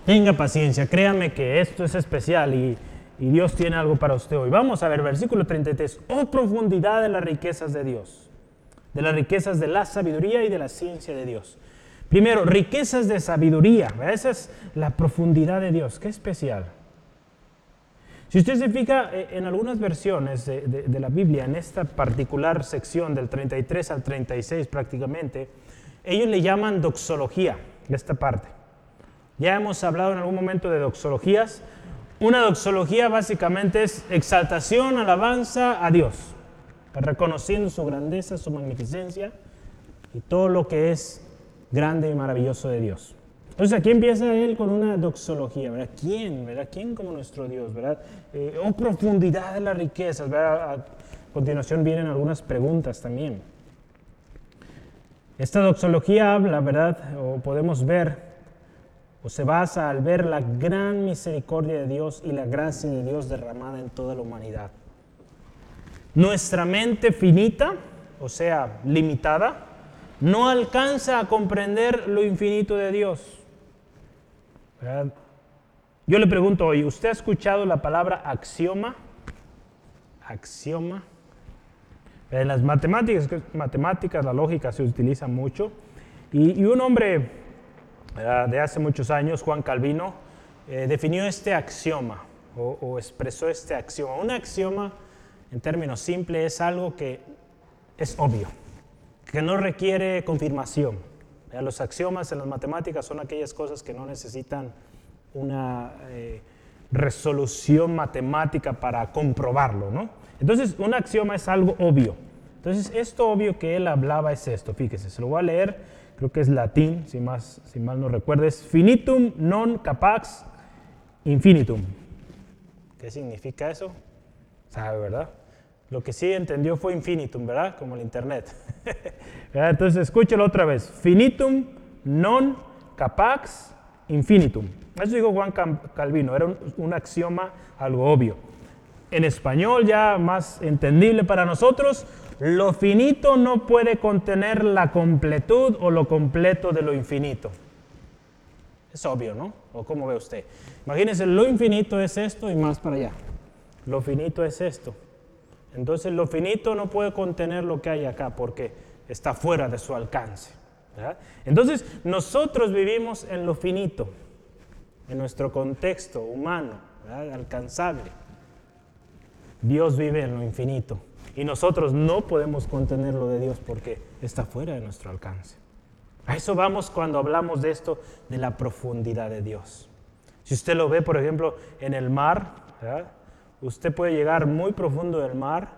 tenga paciencia, créame que esto es especial y, y Dios tiene algo para usted hoy. Vamos a ver, versículo 33, oh profundidad de las riquezas de Dios, de las riquezas de la sabiduría y de la ciencia de Dios. Primero, riquezas de sabiduría. Esa es la profundidad de Dios. Qué especial. Si usted se fija eh, en algunas versiones de, la Biblia, en esta particular sección del 33 al 36 prácticamente, ellos le llaman doxología, esta parte. Ya hemos hablado en algún momento de doxologías. Una doxología básicamente es exaltación, alabanza a Dios, reconociendo su grandeza, su magnificencia y todo lo que es grande y maravilloso de Dios. Entonces aquí empieza él con una doxología, ¿verdad? ¿Quién, verdad? ¿Quién como nuestro Dios, verdad? Eh, oh profundidad de las riquezas, ¿verdad? A continuación vienen algunas preguntas también. Esta doxología habla, ¿verdad? O podemos ver, o se basa al ver la gran misericordia de Dios y la gracia de Dios derramada en toda la humanidad. Nuestra mente finita, o sea, limitada, no alcanza a comprender lo infinito de Dios. Yo le pregunto hoy, ¿usted ha escuchado la palabra axioma? Axioma. En las matemáticas, matemáticas la lógica se utiliza mucho. Y, un hombre de hace muchos años, Juan Calvino, eh, definió este axioma o, o, expresó este axioma. Un axioma, en términos simples, es algo que es obvio, que no requiere confirmación. Los axiomas en las matemáticas son aquellas cosas que no necesitan una eh, resolución matemática para comprobarlo, ¿no? Entonces, un axioma es algo obvio. Entonces, esto obvio que él hablaba es esto, fíjese, se lo voy a leer, creo que es latín, si, más, si mal no recuerdo, es finitum non capax infinitum. ¿Qué significa eso? ¿Sabe, verdad? Lo que sí entendió fue infinitum, ¿verdad? Como el Internet. Entonces escúchelo otra vez. Finitum non capax infinitum. Eso dijo Juan Calvino, era un, axioma algo obvio. En español ya más entendible para nosotros, lo finito no puede contener la completud o lo completo de lo infinito. Es obvio, ¿no? ¿O cómo ve usted? Imagínense, lo infinito es esto y más para allá. Lo finito es esto. Entonces lo finito no puede contener lo que hay acá porque está fuera de su alcance. Entonces nosotros vivimos en lo finito, en nuestro contexto humano, alcanzable. Dios vive en lo infinito y nosotros no podemos contener lo de Dios porque está fuera de nuestro alcance. A eso vamos cuando hablamos de esto, de la profundidad de Dios. Si usted lo ve, por ejemplo, en el mar, Usted puede llegar muy profundo del mar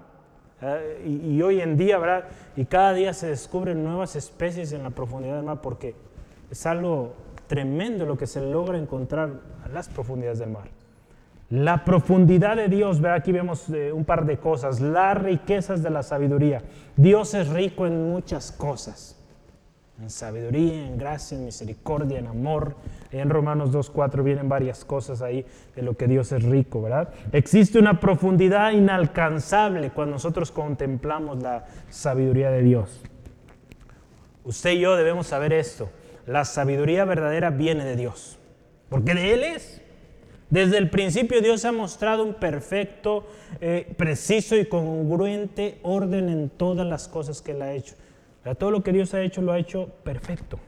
¿eh? y, hoy en día, ¿verdad? Y cada día se descubren nuevas especies en la profundidad del mar porque es algo tremendo lo que se logra encontrar a las profundidades del mar. La profundidad de Dios, ¿verdad? aquí vemos eh, un par de cosas, las riquezas de la sabiduría. Dios es rico en muchas cosas en sabiduría, en gracia, en misericordia, en amor. En Romanos 2.4 vienen varias cosas ahí de lo que Dios es rico, ¿verdad? Existe una profundidad inalcanzable cuando nosotros contemplamos la sabiduría de Dios. Usted y yo debemos saber esto. La sabiduría verdadera viene de Dios, porque de Él es. Desde el principio Dios ha mostrado un perfecto, eh, preciso y congruente orden en todas las cosas que Él ha hecho todo lo que Dios ha hecho lo ha hecho perfecto.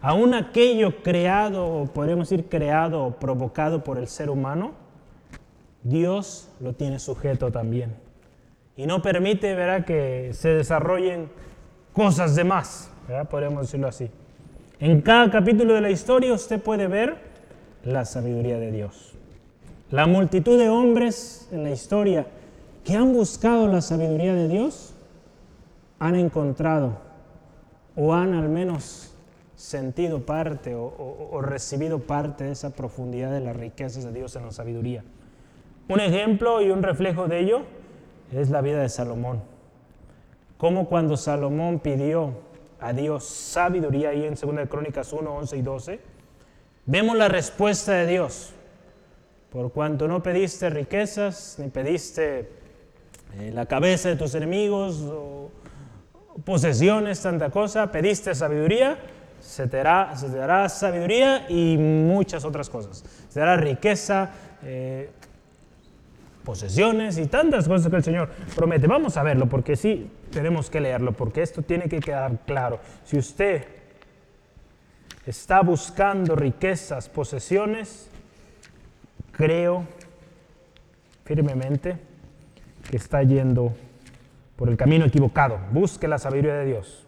Aún aquello creado, podríamos decir creado o provocado por el ser humano, Dios lo tiene sujeto también. Y no permite, ¿verdad?, que se desarrollen cosas de más, podríamos decirlo así. En cada capítulo de la historia usted puede ver la sabiduría de Dios. La multitud de hombres en la historia que han buscado la sabiduría de Dios han encontrado o han al menos sentido parte o, recibido parte de esa profundidad de las riquezas de Dios en la sabiduría. Un ejemplo y un reflejo de ello es la vida de Salomón. Como cuando Salomón pidió a Dios sabiduría ahí en 2 Crónicas 1, 11 y 12, vemos la respuesta de Dios. Por cuanto no pediste riquezas, ni pediste eh, la cabeza de tus enemigos, posesiones, tanta cosa, pediste sabiduría, se te, dará, sabiduría y muchas otras cosas. Se dará riqueza, eh, posesiones y tantas cosas que el Señor promete. Vamos a verlo porque sí tenemos que leerlo, porque esto tiene que quedar claro. Si usted está buscando riquezas, posesiones, creo firmemente que está yendo por el camino equivocado. Busque la sabiduría de Dios.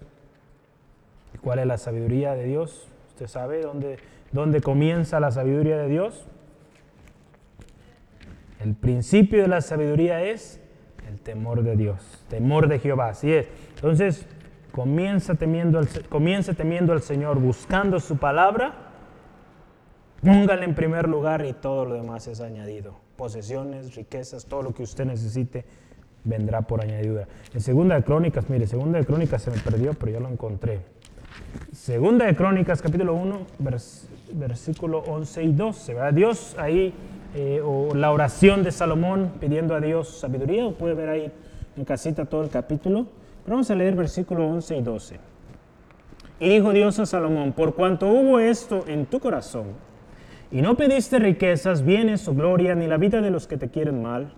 ¿Y cuál es la sabiduría de Dios? ¿Usted sabe dónde, dónde comienza la sabiduría de Dios? El principio de la sabiduría es el temor de Dios, temor de Jehová. Así es. Entonces, comienza temiendo al, comienza temiendo al Señor, buscando su palabra. Póngale en primer lugar y todo lo demás es añadido. Posesiones, riquezas, todo lo que usted necesite vendrá por añadidura. En Segunda de Crónicas, mire, Segunda de Crónicas se me perdió, pero ya lo encontré. Segunda de Crónicas, capítulo 1, versículo 11 y 12. ¿verdad? Dios ahí, eh, o la oración de Salomón pidiendo a Dios sabiduría, o puede ver ahí en casita todo el capítulo. Pero vamos a leer versículo 11 y 12. Y dijo Dios a Salomón, por cuanto hubo esto en tu corazón, y no pediste riquezas, bienes o gloria, ni la vida de los que te quieren mal,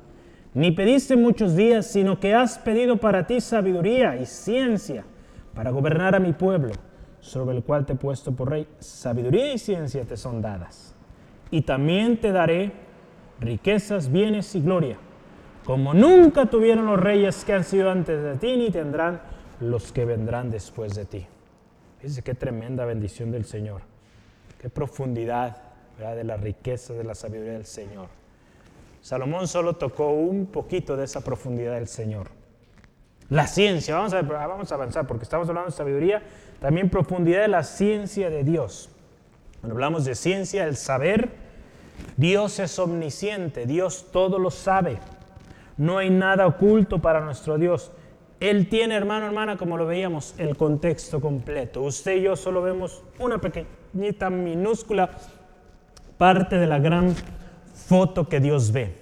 ni pediste muchos días, sino que has pedido para ti sabiduría y ciencia para gobernar a mi pueblo, sobre el cual te he puesto por rey. Sabiduría y ciencia te son dadas. Y también te daré riquezas, bienes y gloria, como nunca tuvieron los reyes que han sido antes de ti, ni tendrán los que vendrán después de ti. Fíjense qué tremenda bendición del Señor, qué profundidad de la riqueza de la sabiduría del Señor. Salomón solo tocó un poquito de esa profundidad del Señor. La ciencia, vamos a, avanzar porque estamos hablando de sabiduría, también profundidad de la ciencia de Dios. Cuando hablamos de ciencia, el saber, Dios es omnisciente, Dios todo lo sabe. No hay nada oculto para nuestro Dios. Él tiene, hermano, hermana, como lo veíamos, el contexto completo. Usted y yo solo vemos una pequeñita, minúscula parte de la gran foto que Dios ve.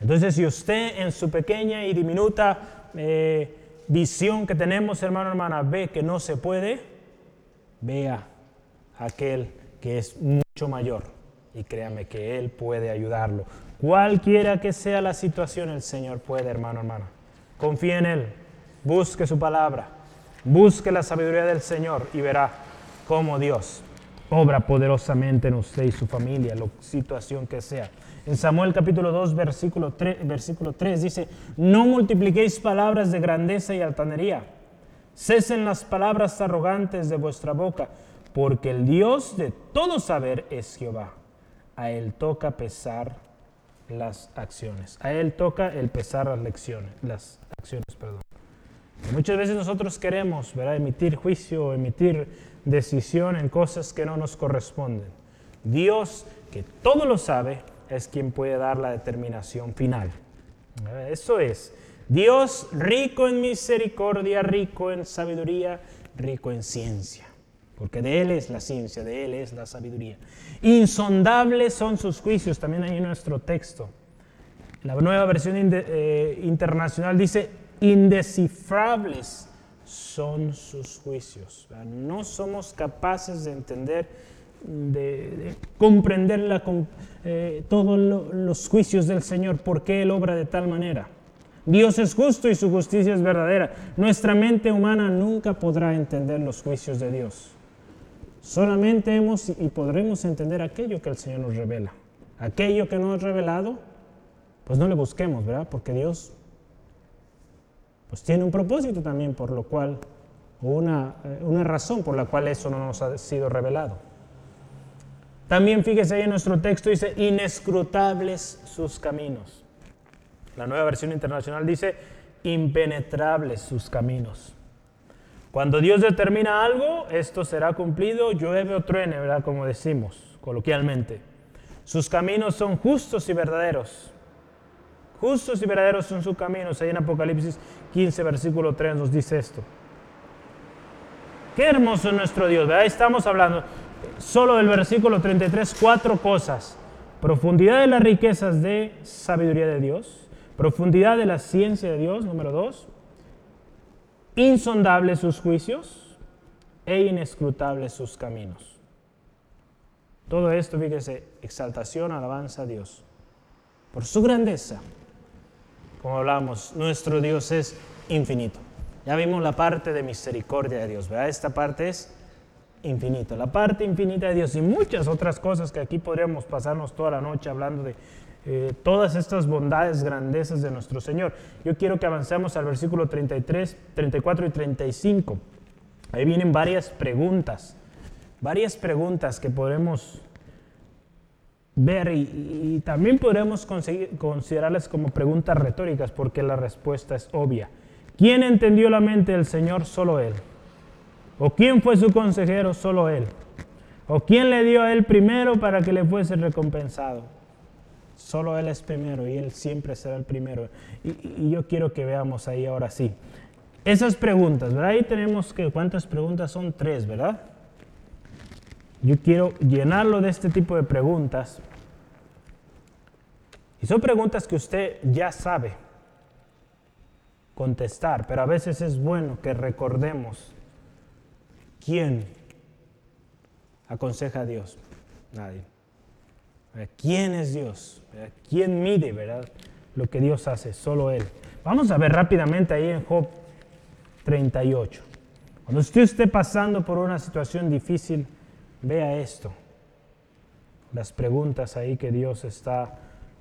Entonces, si usted en su pequeña y diminuta eh, visión que tenemos, hermano, hermana, ve que no se puede, vea aquel que es mucho mayor y créame que Él puede ayudarlo. Cualquiera que sea la situación, el Señor puede, hermano, hermana. Confíe en Él, busque su palabra, busque la sabiduría del Señor y verá cómo Dios obra poderosamente en usted y su familia, la situación que sea. En Samuel capítulo 2, versículo 3, versículo 3 dice, no multipliquéis palabras de grandeza y altanería, cesen las palabras arrogantes de vuestra boca, porque el Dios de todo saber es Jehová. A Él toca pesar las acciones. A Él toca el pesar las lecciones, las acciones, muchas veces nosotros queremos emitir juicio, emitir decisión en cosas que no nos corresponden. Dios, que todo lo sabe, es quien puede dar la determinación final. Eso es, Dios rico en misericordia, rico en sabiduría, rico en ciencia. Porque de Él es la ciencia, de Él es la sabiduría. Insondables son sus juicios, también hay en nuestro texto. La nueva versión eh, internacional dice, indescifrables son sus juicios. No somos capaces de entender de, comprender eh, todos los juicios del Señor, por qué Él obra de tal manera. Dios es justo y su justicia es verdadera. Nuestra mente humana nunca podrá entender los juicios de Dios. Solamente hemos y podremos entender aquello que el Señor nos revela. Aquello que no es revelado, pues no le busquemos, ¿verdad? Porque Dios pues tiene un propósito también por lo cual, una, eh, una razón por la cual eso no nos ha sido revelado. También fíjese ahí en nuestro texto, dice, inescrutables sus caminos. La nueva versión internacional dice, impenetrables sus caminos. Cuando Dios determina algo, esto será cumplido, llueve o truene, ¿verdad? Como decimos coloquialmente. Sus caminos son justos y verdaderos. Justos y verdaderos son sus caminos. Ahí en Apocalipsis 15, versículo 3 nos dice esto. Qué hermoso es nuestro Dios, ¿verdad? Estamos hablando solo del versículo 33 cuatro cosas. Profundidad de las riquezas de sabiduría de Dios. Profundidad de la ciencia de Dios, número dos. Insondables sus juicios e inescrutables sus caminos. Todo esto, fíjese, exaltación, alabanza a Dios. Por su grandeza, como hablamos, nuestro Dios es infinito. Ya vimos la parte de misericordia de Dios, ¿verdad? Esta parte es infinito, la parte infinita de Dios y muchas otras cosas que aquí podríamos pasarnos toda la noche hablando de eh, todas estas bondades, grandezas de nuestro Señor. Yo quiero que avancemos al versículo 33, 34 y 35. Ahí vienen varias preguntas, varias preguntas que podemos ver y, también podremos considerarlas como preguntas retóricas porque la respuesta es obvia. ¿Quién entendió la mente del Señor? Solo Él. ¿O quién fue su consejero? Solo Él. ¿O quién le dio a Él primero para que le fuese recompensado? Solo Él es primero y Él siempre será el primero. Y, yo quiero que veamos ahí ahora sí. Esas preguntas. Ahí tenemos que, ¿cuántas preguntas? Son tres, ¿verdad? Yo quiero llenarlo de este tipo de preguntas. Y son preguntas que usted ya sabe contestar, pero a veces es bueno que recordemos quién aconseja a Dios. Nadie. ¿Quién es Dios? ¿Quién mide, verdad? Lo que Dios hace, solo Él. Vamos a ver rápidamente ahí en Job 38. Cuando usted esté pasando por una situación difícil, Vea esto, las preguntas ahí que Dios está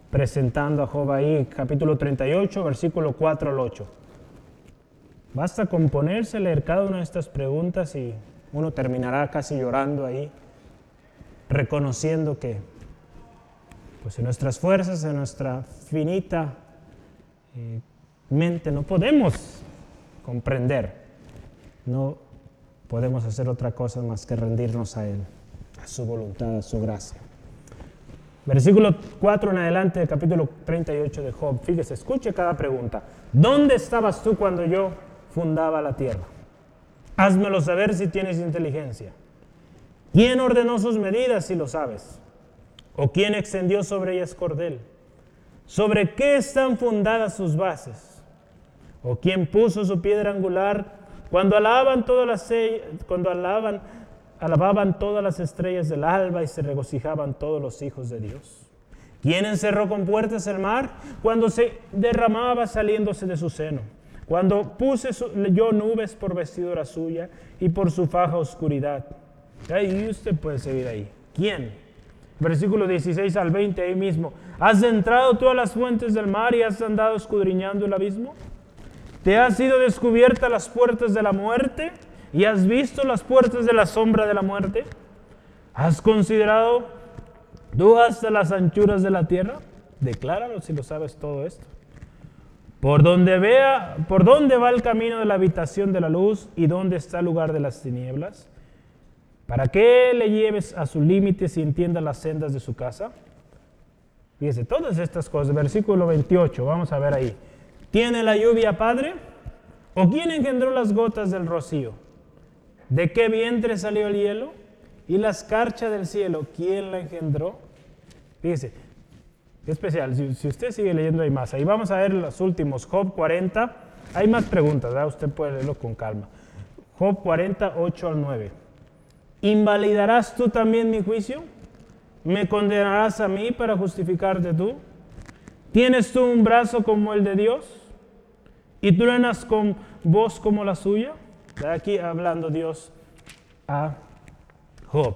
presentando a Job ahí, capítulo 38, versículo 4 al 8. Basta con ponerse a leer cada una de estas preguntas y uno terminará casi llorando ahí, reconociendo que pues en nuestras fuerzas, en nuestra finita eh, mente no podemos comprender, no podemos hacer otra cosa más que rendirnos a Él, a su voluntad, a su gracia. Versículo 4 en adelante del capítulo 38 de Job. Fíjese, escuche cada pregunta. ¿Dónde estabas tú cuando yo fundaba la tierra? Házmelo saber si tienes inteligencia. ¿Quién ordenó sus medidas si lo sabes? ¿O quién extendió sobre ellas cordel? ¿Sobre qué están fundadas sus bases? ¿O quién puso su piedra angular cuando alaban todas las alababan todas las estrellas del alba y se regocijaban todos los hijos de Dios. ¿Quién encerró con puertas el mar cuando se derramaba saliéndose de su seno? Cuando puse yo nubes por vestidura suya y por su faja oscuridad. Ahí usted puede seguir ahí. ¿Quién? Versículo 16 al 20 ahí mismo. ¿Has entrado tú a las fuentes del mar y has andado escudriñando el abismo? ¿Te has sido descubierta las puertas de la muerte y has visto las puertas de la sombra de la muerte? ¿Has considerado tú hasta las anchuras de la tierra? Decláralo si lo sabes todo esto. Por donde vea, por dónde va el camino de la habitación de la luz y dónde está el lugar de las tinieblas, para qué le lleves a sus límites y entienda las sendas de su casa. Fíjese, todas estas cosas, versículo 28, vamos a ver ahí. ¿Tiene la lluvia padre? ¿O quién engendró las gotas del rocío? ¿De qué vientre salió el hielo? ¿Y la escarcha del cielo? ¿Quién la engendró? Fíjese, qué especial. Si, usted sigue leyendo hay más. Ahí vamos a ver los últimos. Job 40. Hay más preguntas, ¿verdad? Usted puede leerlo con calma. Job 40, 8 al 9. ¿Invalidarás tú también mi juicio? ¿Me condenarás a mí para justificarte tú? ¿Tienes tú un brazo como el de Dios? Y truenas con voz como la suya. De aquí hablando Dios a Job.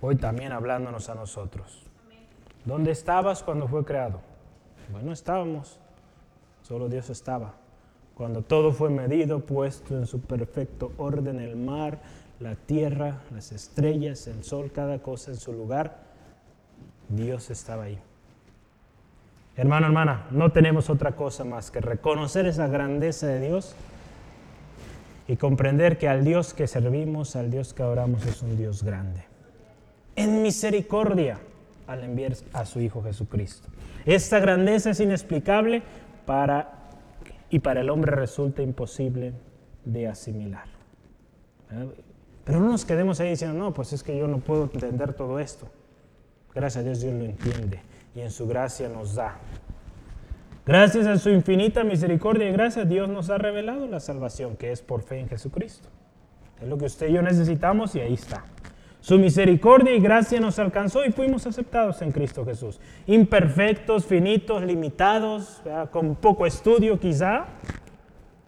Hoy también hablándonos a nosotros. ¿Dónde estabas cuando fue creado? Bueno, estábamos. Solo Dios estaba. Cuando todo fue medido, puesto en su perfecto orden, el mar, la tierra, las estrellas, el sol, cada cosa en su lugar, Dios estaba ahí. Hermano, hermana, no tenemos otra cosa más que reconocer esa grandeza de Dios y comprender que al Dios que servimos, al Dios que adoramos es un Dios grande. En misericordia al enviar a su Hijo Jesucristo. Esta grandeza es inexplicable para, y para el hombre resulta imposible de asimilar. Pero no nos quedemos ahí diciendo, no, pues es que yo no puedo entender todo esto. Gracias a Dios Dios lo entiende y en su gracia nos da. Gracias a su infinita misericordia y gracia, Dios nos ha revelado la salvación que es por fe en Jesucristo. Es lo que usted y yo necesitamos y ahí está. Su misericordia y gracia nos alcanzó y fuimos aceptados en Cristo Jesús. Imperfectos, finitos, limitados, con poco estudio quizá,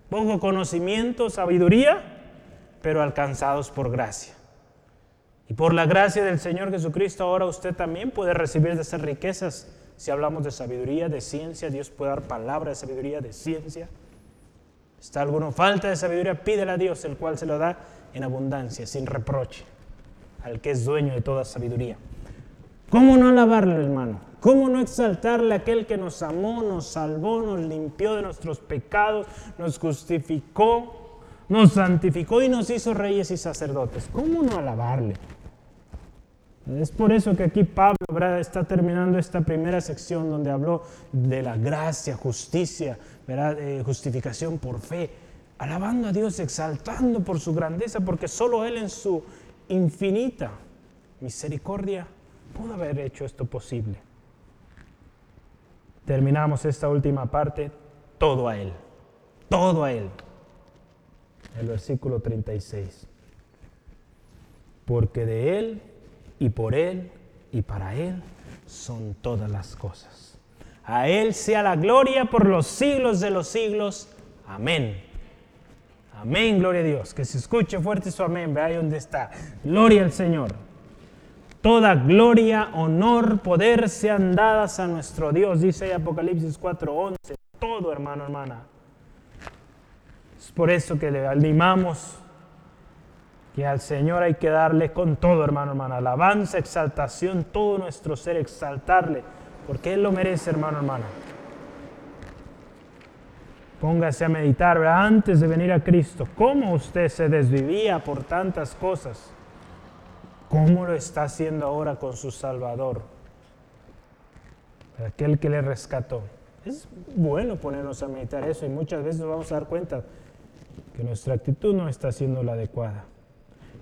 poco conocimiento, sabiduría, pero alcanzados por gracia. Y por la gracia del Señor Jesucristo, ahora usted también puede recibir de esas riquezas. Si hablamos de sabiduría, de ciencia, Dios puede dar palabra de sabiduría, de ciencia. ¿Está alguna falta de sabiduría? Pídele a Dios, el cual se lo da en abundancia, sin reproche, al que es dueño de toda sabiduría. ¿Cómo no alabarle, hermano? ¿Cómo no exaltarle a aquel que nos amó, nos salvó, nos limpió de nuestros pecados, nos justificó, nos santificó y nos hizo reyes y sacerdotes? ¿Cómo no alabarle? Es por eso que aquí Pablo está terminando esta primera sección donde habló de la gracia, justicia, eh, justificación por fe, alabando a Dios, exaltando por su grandeza, porque solo Él en su infinita misericordia pudo haber hecho esto posible. Terminamos esta última parte, todo a Él, todo a Él. El versículo 36. Porque de Él y por Él y para Él son todas las cosas. A Él sea la gloria por los siglos de los siglos. Amén. Amén, gloria a Dios. Que se escuche fuerte su amén. Ve ahí donde está. Gloria al Señor. Toda gloria, honor, poder sean dadas a nuestro Dios, dice Apocalipsis 4:11. Todo, hermano, hermana. Por eso que le animamos que al Señor hay que darle con todo, hermano, hermana. Alabanza, exaltación, todo nuestro ser, exaltarle, porque Él lo merece, hermano, hermana. Póngase a meditar antes de venir a Cristo. ¿Cómo usted se desvivía por tantas cosas? ¿Cómo lo está haciendo ahora con su Salvador? Aquel que le rescató. Es bueno ponernos a meditar eso y muchas veces nos vamos a dar cuenta que nuestra actitud no está siendo la adecuada.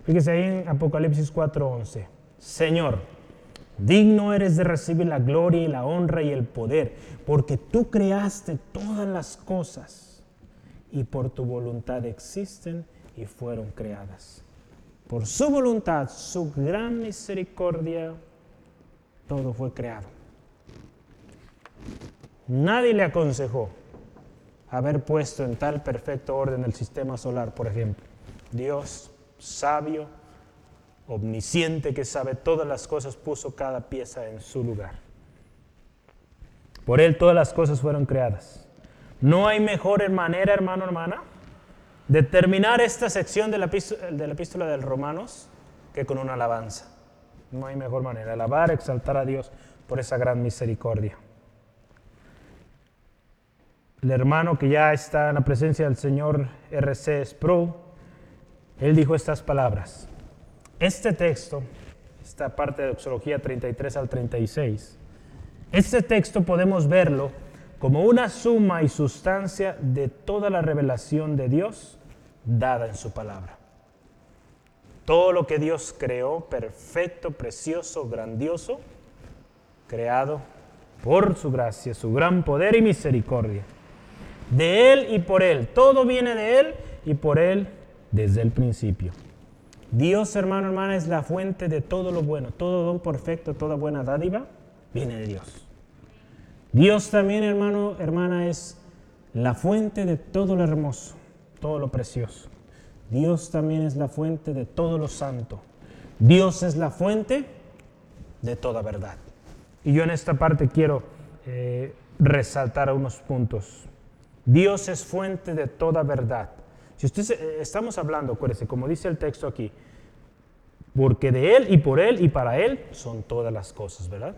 Fíjese ahí en Apocalipsis 4:11. Señor, digno eres de recibir la gloria y la honra y el poder, porque tú creaste todas las cosas y por tu voluntad existen y fueron creadas por su voluntad, su gran misericordia, todo fue creado. Nadie le aconsejó haber puesto en tal perfecto orden el sistema solar, por ejemplo. Dios, sabio, omnisciente, que sabe todas las cosas, puso cada pieza en su lugar. Por Él todas las cosas fueron creadas. No hay mejor manera, hermano, hermana, de terminar esta sección de la, epístola, del Romanos que con una alabanza. No hay mejor manera. Alabar, exaltar a Dios por esa gran misericordia. El hermano que ya está en la presencia del Señor RC Sproul, él dijo estas palabras. Este texto, esta parte de Doxología 33 al 36, este texto podemos verlo como una suma y sustancia de toda la revelación de Dios dada en su palabra. Todo lo que Dios creó, perfecto, precioso, grandioso, creado por su gracia, su gran poder y misericordia. De Él y por Él. Todo viene de Él y por Él desde el principio. Dios, hermano, hermana, es la fuente de todo lo bueno. Todo don perfecto, toda buena dádiva, viene de Dios. Dios también, hermano, hermana, es la fuente de todo lo hermoso, todo lo precioso. Dios también es la fuente de todo lo santo. Dios es la fuente de toda verdad. Y yo en esta parte quiero eh, resaltar unos puntos. Dios es fuente de toda verdad. Si usted eh, estamos hablando, acuérdese, como dice el texto aquí, porque de Él y por Él y para Él son todas las cosas, ¿verdad?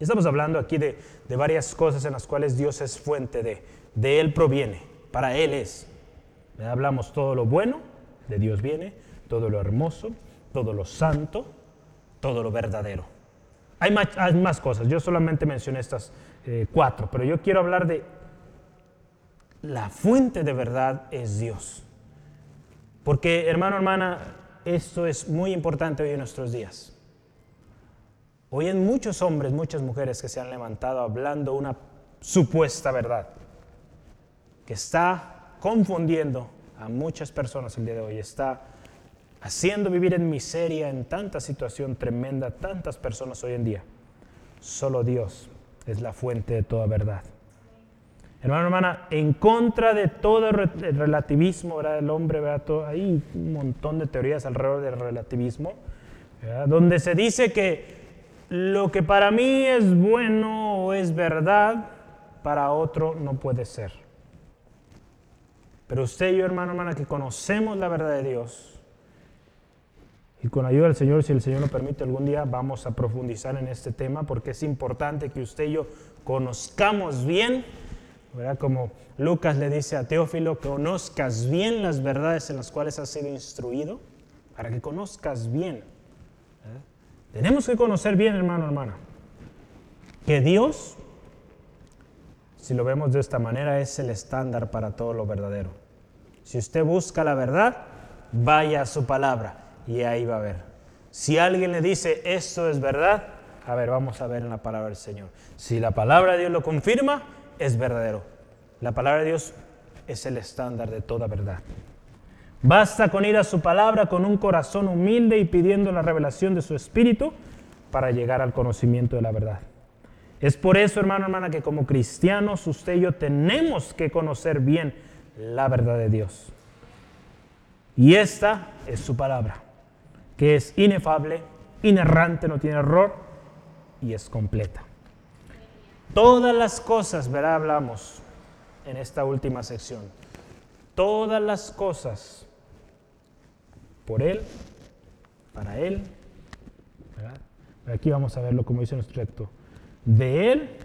Estamos hablando aquí de, varias cosas en las cuales Dios es fuente de. De Él proviene, para Él es. Hablamos todo lo bueno, de Dios viene, todo lo hermoso, todo lo santo, todo lo verdadero. Hay más, cosas, yo solamente mencioné estas eh, cuatro, pero yo quiero hablar de la fuente de verdad es Dios. Porque hermano, hermana, esto es muy importante hoy en nuestros días. Hoy hay muchos hombres, muchas mujeres que se han levantado hablando una supuesta verdad, que está confundiendo a muchas personas el día de hoy, está haciendo vivir en miseria, en tanta situación tremenda, tantas personas hoy en día. Solo Dios es la fuente de toda verdad. Hermano, hermana, en contra de todo el relativismo, ¿verdad? El hombre, ¿verdad? hay un montón de teorías alrededor del relativismo, donde se dice que lo que para mí es bueno o es verdad, para otro no puede ser. Pero usted y yo, hermano, hermana, que conocemos la verdad de Dios, Y con ayuda del Señor, si el Señor lo permite, algún día vamos a profundizar en este tema porque es importante que usted y yo conozcamos bien, Como Lucas le dice a Teófilo, conozcas bien las verdades en las cuales has sido instruido, para que conozcas bien. Tenemos que conocer bien, hermano, hermana, que Dios, si lo vemos de esta manera, es el estándar para todo lo verdadero. Si usted busca la verdad, vaya a su palabra y ahí va a ver. Si alguien le dice esto es verdad, a ver, vamos a ver en la palabra del Señor. Si la palabra de Dios lo confirma, es verdadero. La palabra de Dios es el estándar de toda verdad. Basta con ir a su palabra con un corazón humilde y pidiendo la revelación de su espíritu para llegar al conocimiento de la verdad. Es por eso, hermano, hermana, que como cristianos usted y yo tenemos que conocer bien la verdad de Dios. Y esta es su palabra que es inefable, inerrante, no tiene error y es completa. Todas las cosas, verá, hablamos en esta última sección. Todas las cosas por Él, para Él. Aquí vamos a verlo como dice nuestro texto. De Él,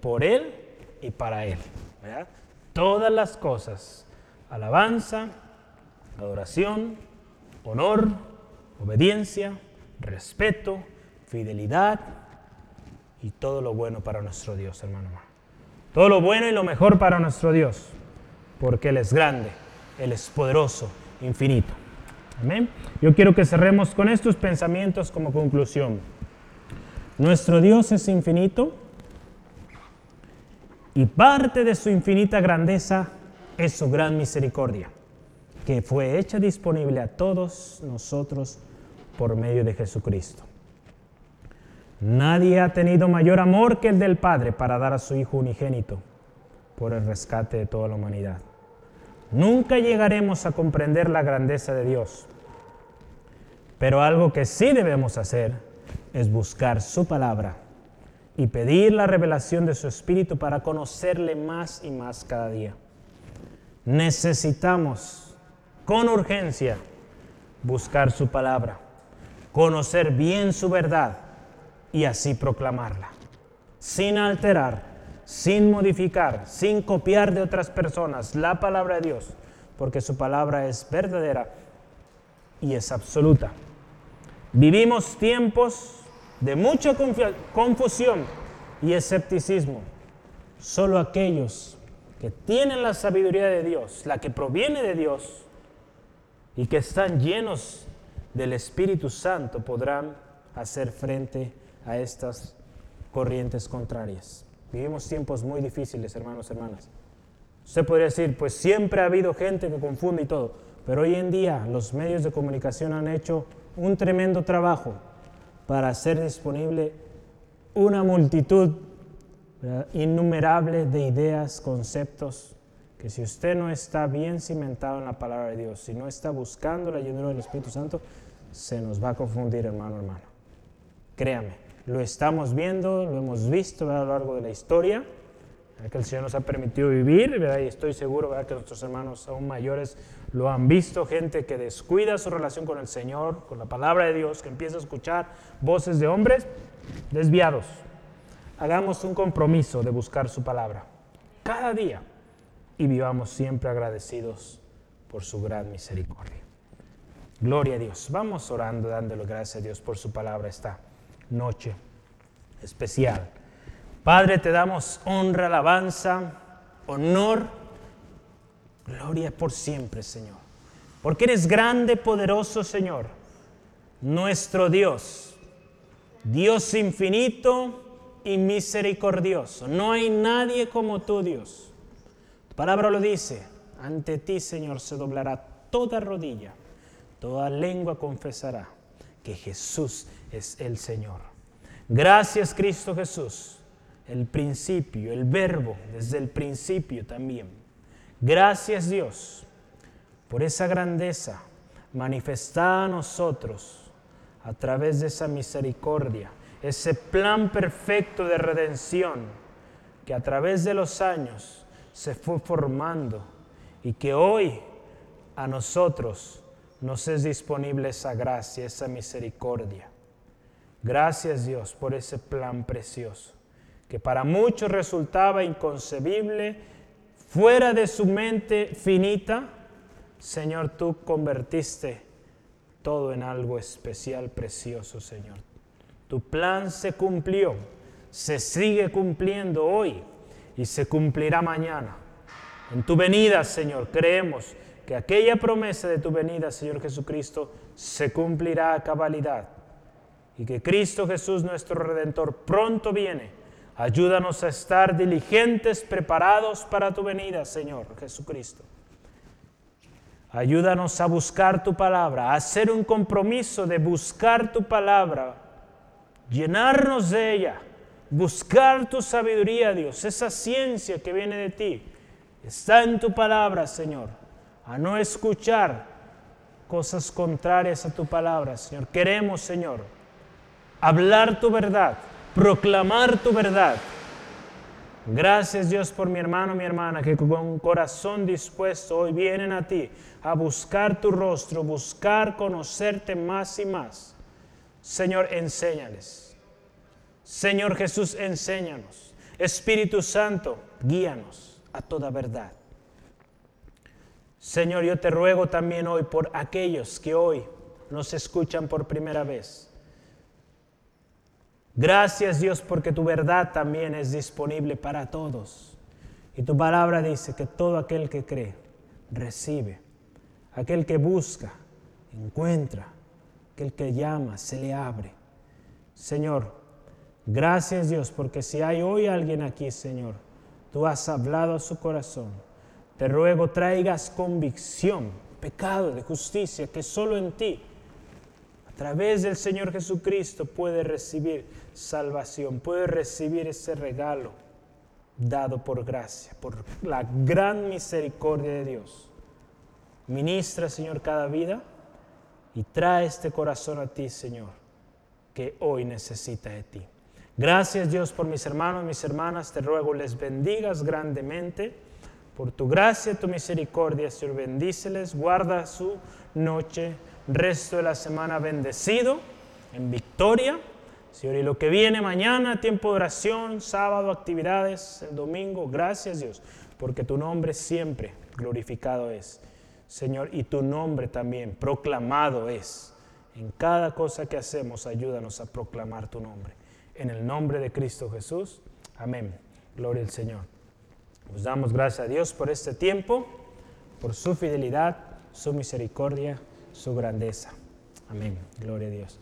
por Él y para Él. Todas las cosas, alabanza, adoración, honor, obediencia, respeto, fidelidad y todo lo bueno para nuestro Dios, hermano. Todo lo bueno y lo mejor para nuestro Dios, porque Él es grande, Él es poderoso, infinito. Amén. Yo quiero que cerremos con estos pensamientos como conclusión. Nuestro Dios es infinito y parte de su infinita grandeza es su gran misericordia, que fue hecha disponible a todos nosotros por medio de Jesucristo. Nadie ha tenido mayor amor que el del Padre para dar a su Hijo unigénito por el rescate de toda la humanidad. Nunca llegaremos a comprender la grandeza de Dios, pero algo que sí debemos hacer es buscar su palabra y pedir la revelación de su Espíritu para conocerle más y más cada día. Necesitamos con urgencia buscar su palabra conocer bien su verdad y así proclamarla, sin alterar, sin modificar, sin copiar de otras personas la palabra de Dios, porque su palabra es verdadera y es absoluta. Vivimos tiempos de mucha confusión y escepticismo. Solo aquellos que tienen la sabiduría de Dios, la que proviene de Dios y que están llenos del Espíritu Santo podrán hacer frente a estas corrientes contrarias. Vivimos tiempos muy difíciles, hermanos, hermanas. Usted podría decir, pues siempre ha habido gente que confunde y todo, pero hoy en día los medios de comunicación han hecho un tremendo trabajo para hacer disponible una multitud innumerable de ideas, conceptos, que si usted no está bien cimentado en la palabra de Dios, si no está buscando la llenura del Espíritu Santo, se nos va a confundir, hermano, hermano. Créame, lo estamos viendo, lo hemos visto a lo largo de la historia, que el Señor nos ha permitido vivir, y estoy seguro que nuestros hermanos aún mayores lo han visto, gente que descuida su relación con el Señor, con la palabra de Dios, que empieza a escuchar voces de hombres desviados. Hagamos un compromiso de buscar su palabra cada día y vivamos siempre agradecidos por su gran misericordia. Gloria a Dios. Vamos orando, dándole gracias a Dios por su palabra esta noche especial. Padre, te damos honra, alabanza, honor, gloria por siempre, Señor. Porque eres grande, poderoso, Señor. Nuestro Dios, Dios infinito y misericordioso. No hay nadie como tú, Dios palabra lo dice, ante ti, Señor, se doblará toda rodilla, toda lengua confesará que Jesús es el Señor. Gracias, Cristo Jesús, el principio, el verbo, desde el principio también. Gracias, Dios, por esa grandeza manifestada a nosotros a través de esa misericordia, ese plan perfecto de redención que a través de los años se fue formando y que hoy a nosotros nos es disponible esa gracia, esa misericordia. Gracias Dios por ese plan precioso, que para muchos resultaba inconcebible, fuera de su mente finita. Señor, tú convertiste todo en algo especial, precioso, Señor. Tu plan se cumplió, se sigue cumpliendo hoy y se cumplirá mañana. En tu venida, Señor, creemos que aquella promesa de tu venida, Señor Jesucristo, se cumplirá a cabalidad. Y que Cristo Jesús, nuestro Redentor, pronto viene. Ayúdanos a estar diligentes, preparados para tu venida, Señor Jesucristo. Ayúdanos a buscar tu palabra, a hacer un compromiso de buscar tu palabra, llenarnos de ella, buscar tu sabiduría, Dios, esa ciencia que viene de ti. Está en tu palabra, Señor a no escuchar cosas contrarias a tu palabra, Señor. Queremos, Señor, hablar tu verdad, proclamar tu verdad. Gracias Dios por mi hermano, mi hermana, que con corazón dispuesto hoy vienen a ti a buscar tu rostro, buscar conocerte más y más. Señor, enséñales. Señor Jesús, enséñanos. Espíritu Santo, guíanos a toda verdad. Señor, yo te ruego también hoy por aquellos que hoy nos escuchan por primera vez. Gracias Dios porque tu verdad también es disponible para todos. Y tu palabra dice que todo aquel que cree, recibe. Aquel que busca, encuentra. Aquel que llama, se le abre. Señor, gracias Dios porque si hay hoy alguien aquí, Señor, tú has hablado a su corazón te ruego traigas convicción, pecado de justicia que solo en ti, a través del Señor Jesucristo, puede recibir salvación, puede recibir ese regalo dado por gracia, por la gran misericordia de Dios. Ministra, Señor, cada vida y trae este corazón a ti, Señor, que hoy necesita de ti. Gracias Dios por mis hermanos, mis hermanas, te ruego les bendigas grandemente por tu gracia, tu misericordia, Señor, bendíceles, guarda su noche, resto de la semana bendecido, en victoria. Señor, y lo que viene mañana, tiempo de oración, sábado, actividades, el domingo, gracias Dios, porque tu nombre siempre glorificado es. Señor, y tu nombre también proclamado es. En cada cosa que hacemos, ayúdanos a proclamar tu nombre. En el nombre de Cristo Jesús. Amén. Gloria al Señor. Nos damos gracias a Dios por este tiempo, por su fidelidad, su misericordia, su grandeza. Amén. Gloria a Dios.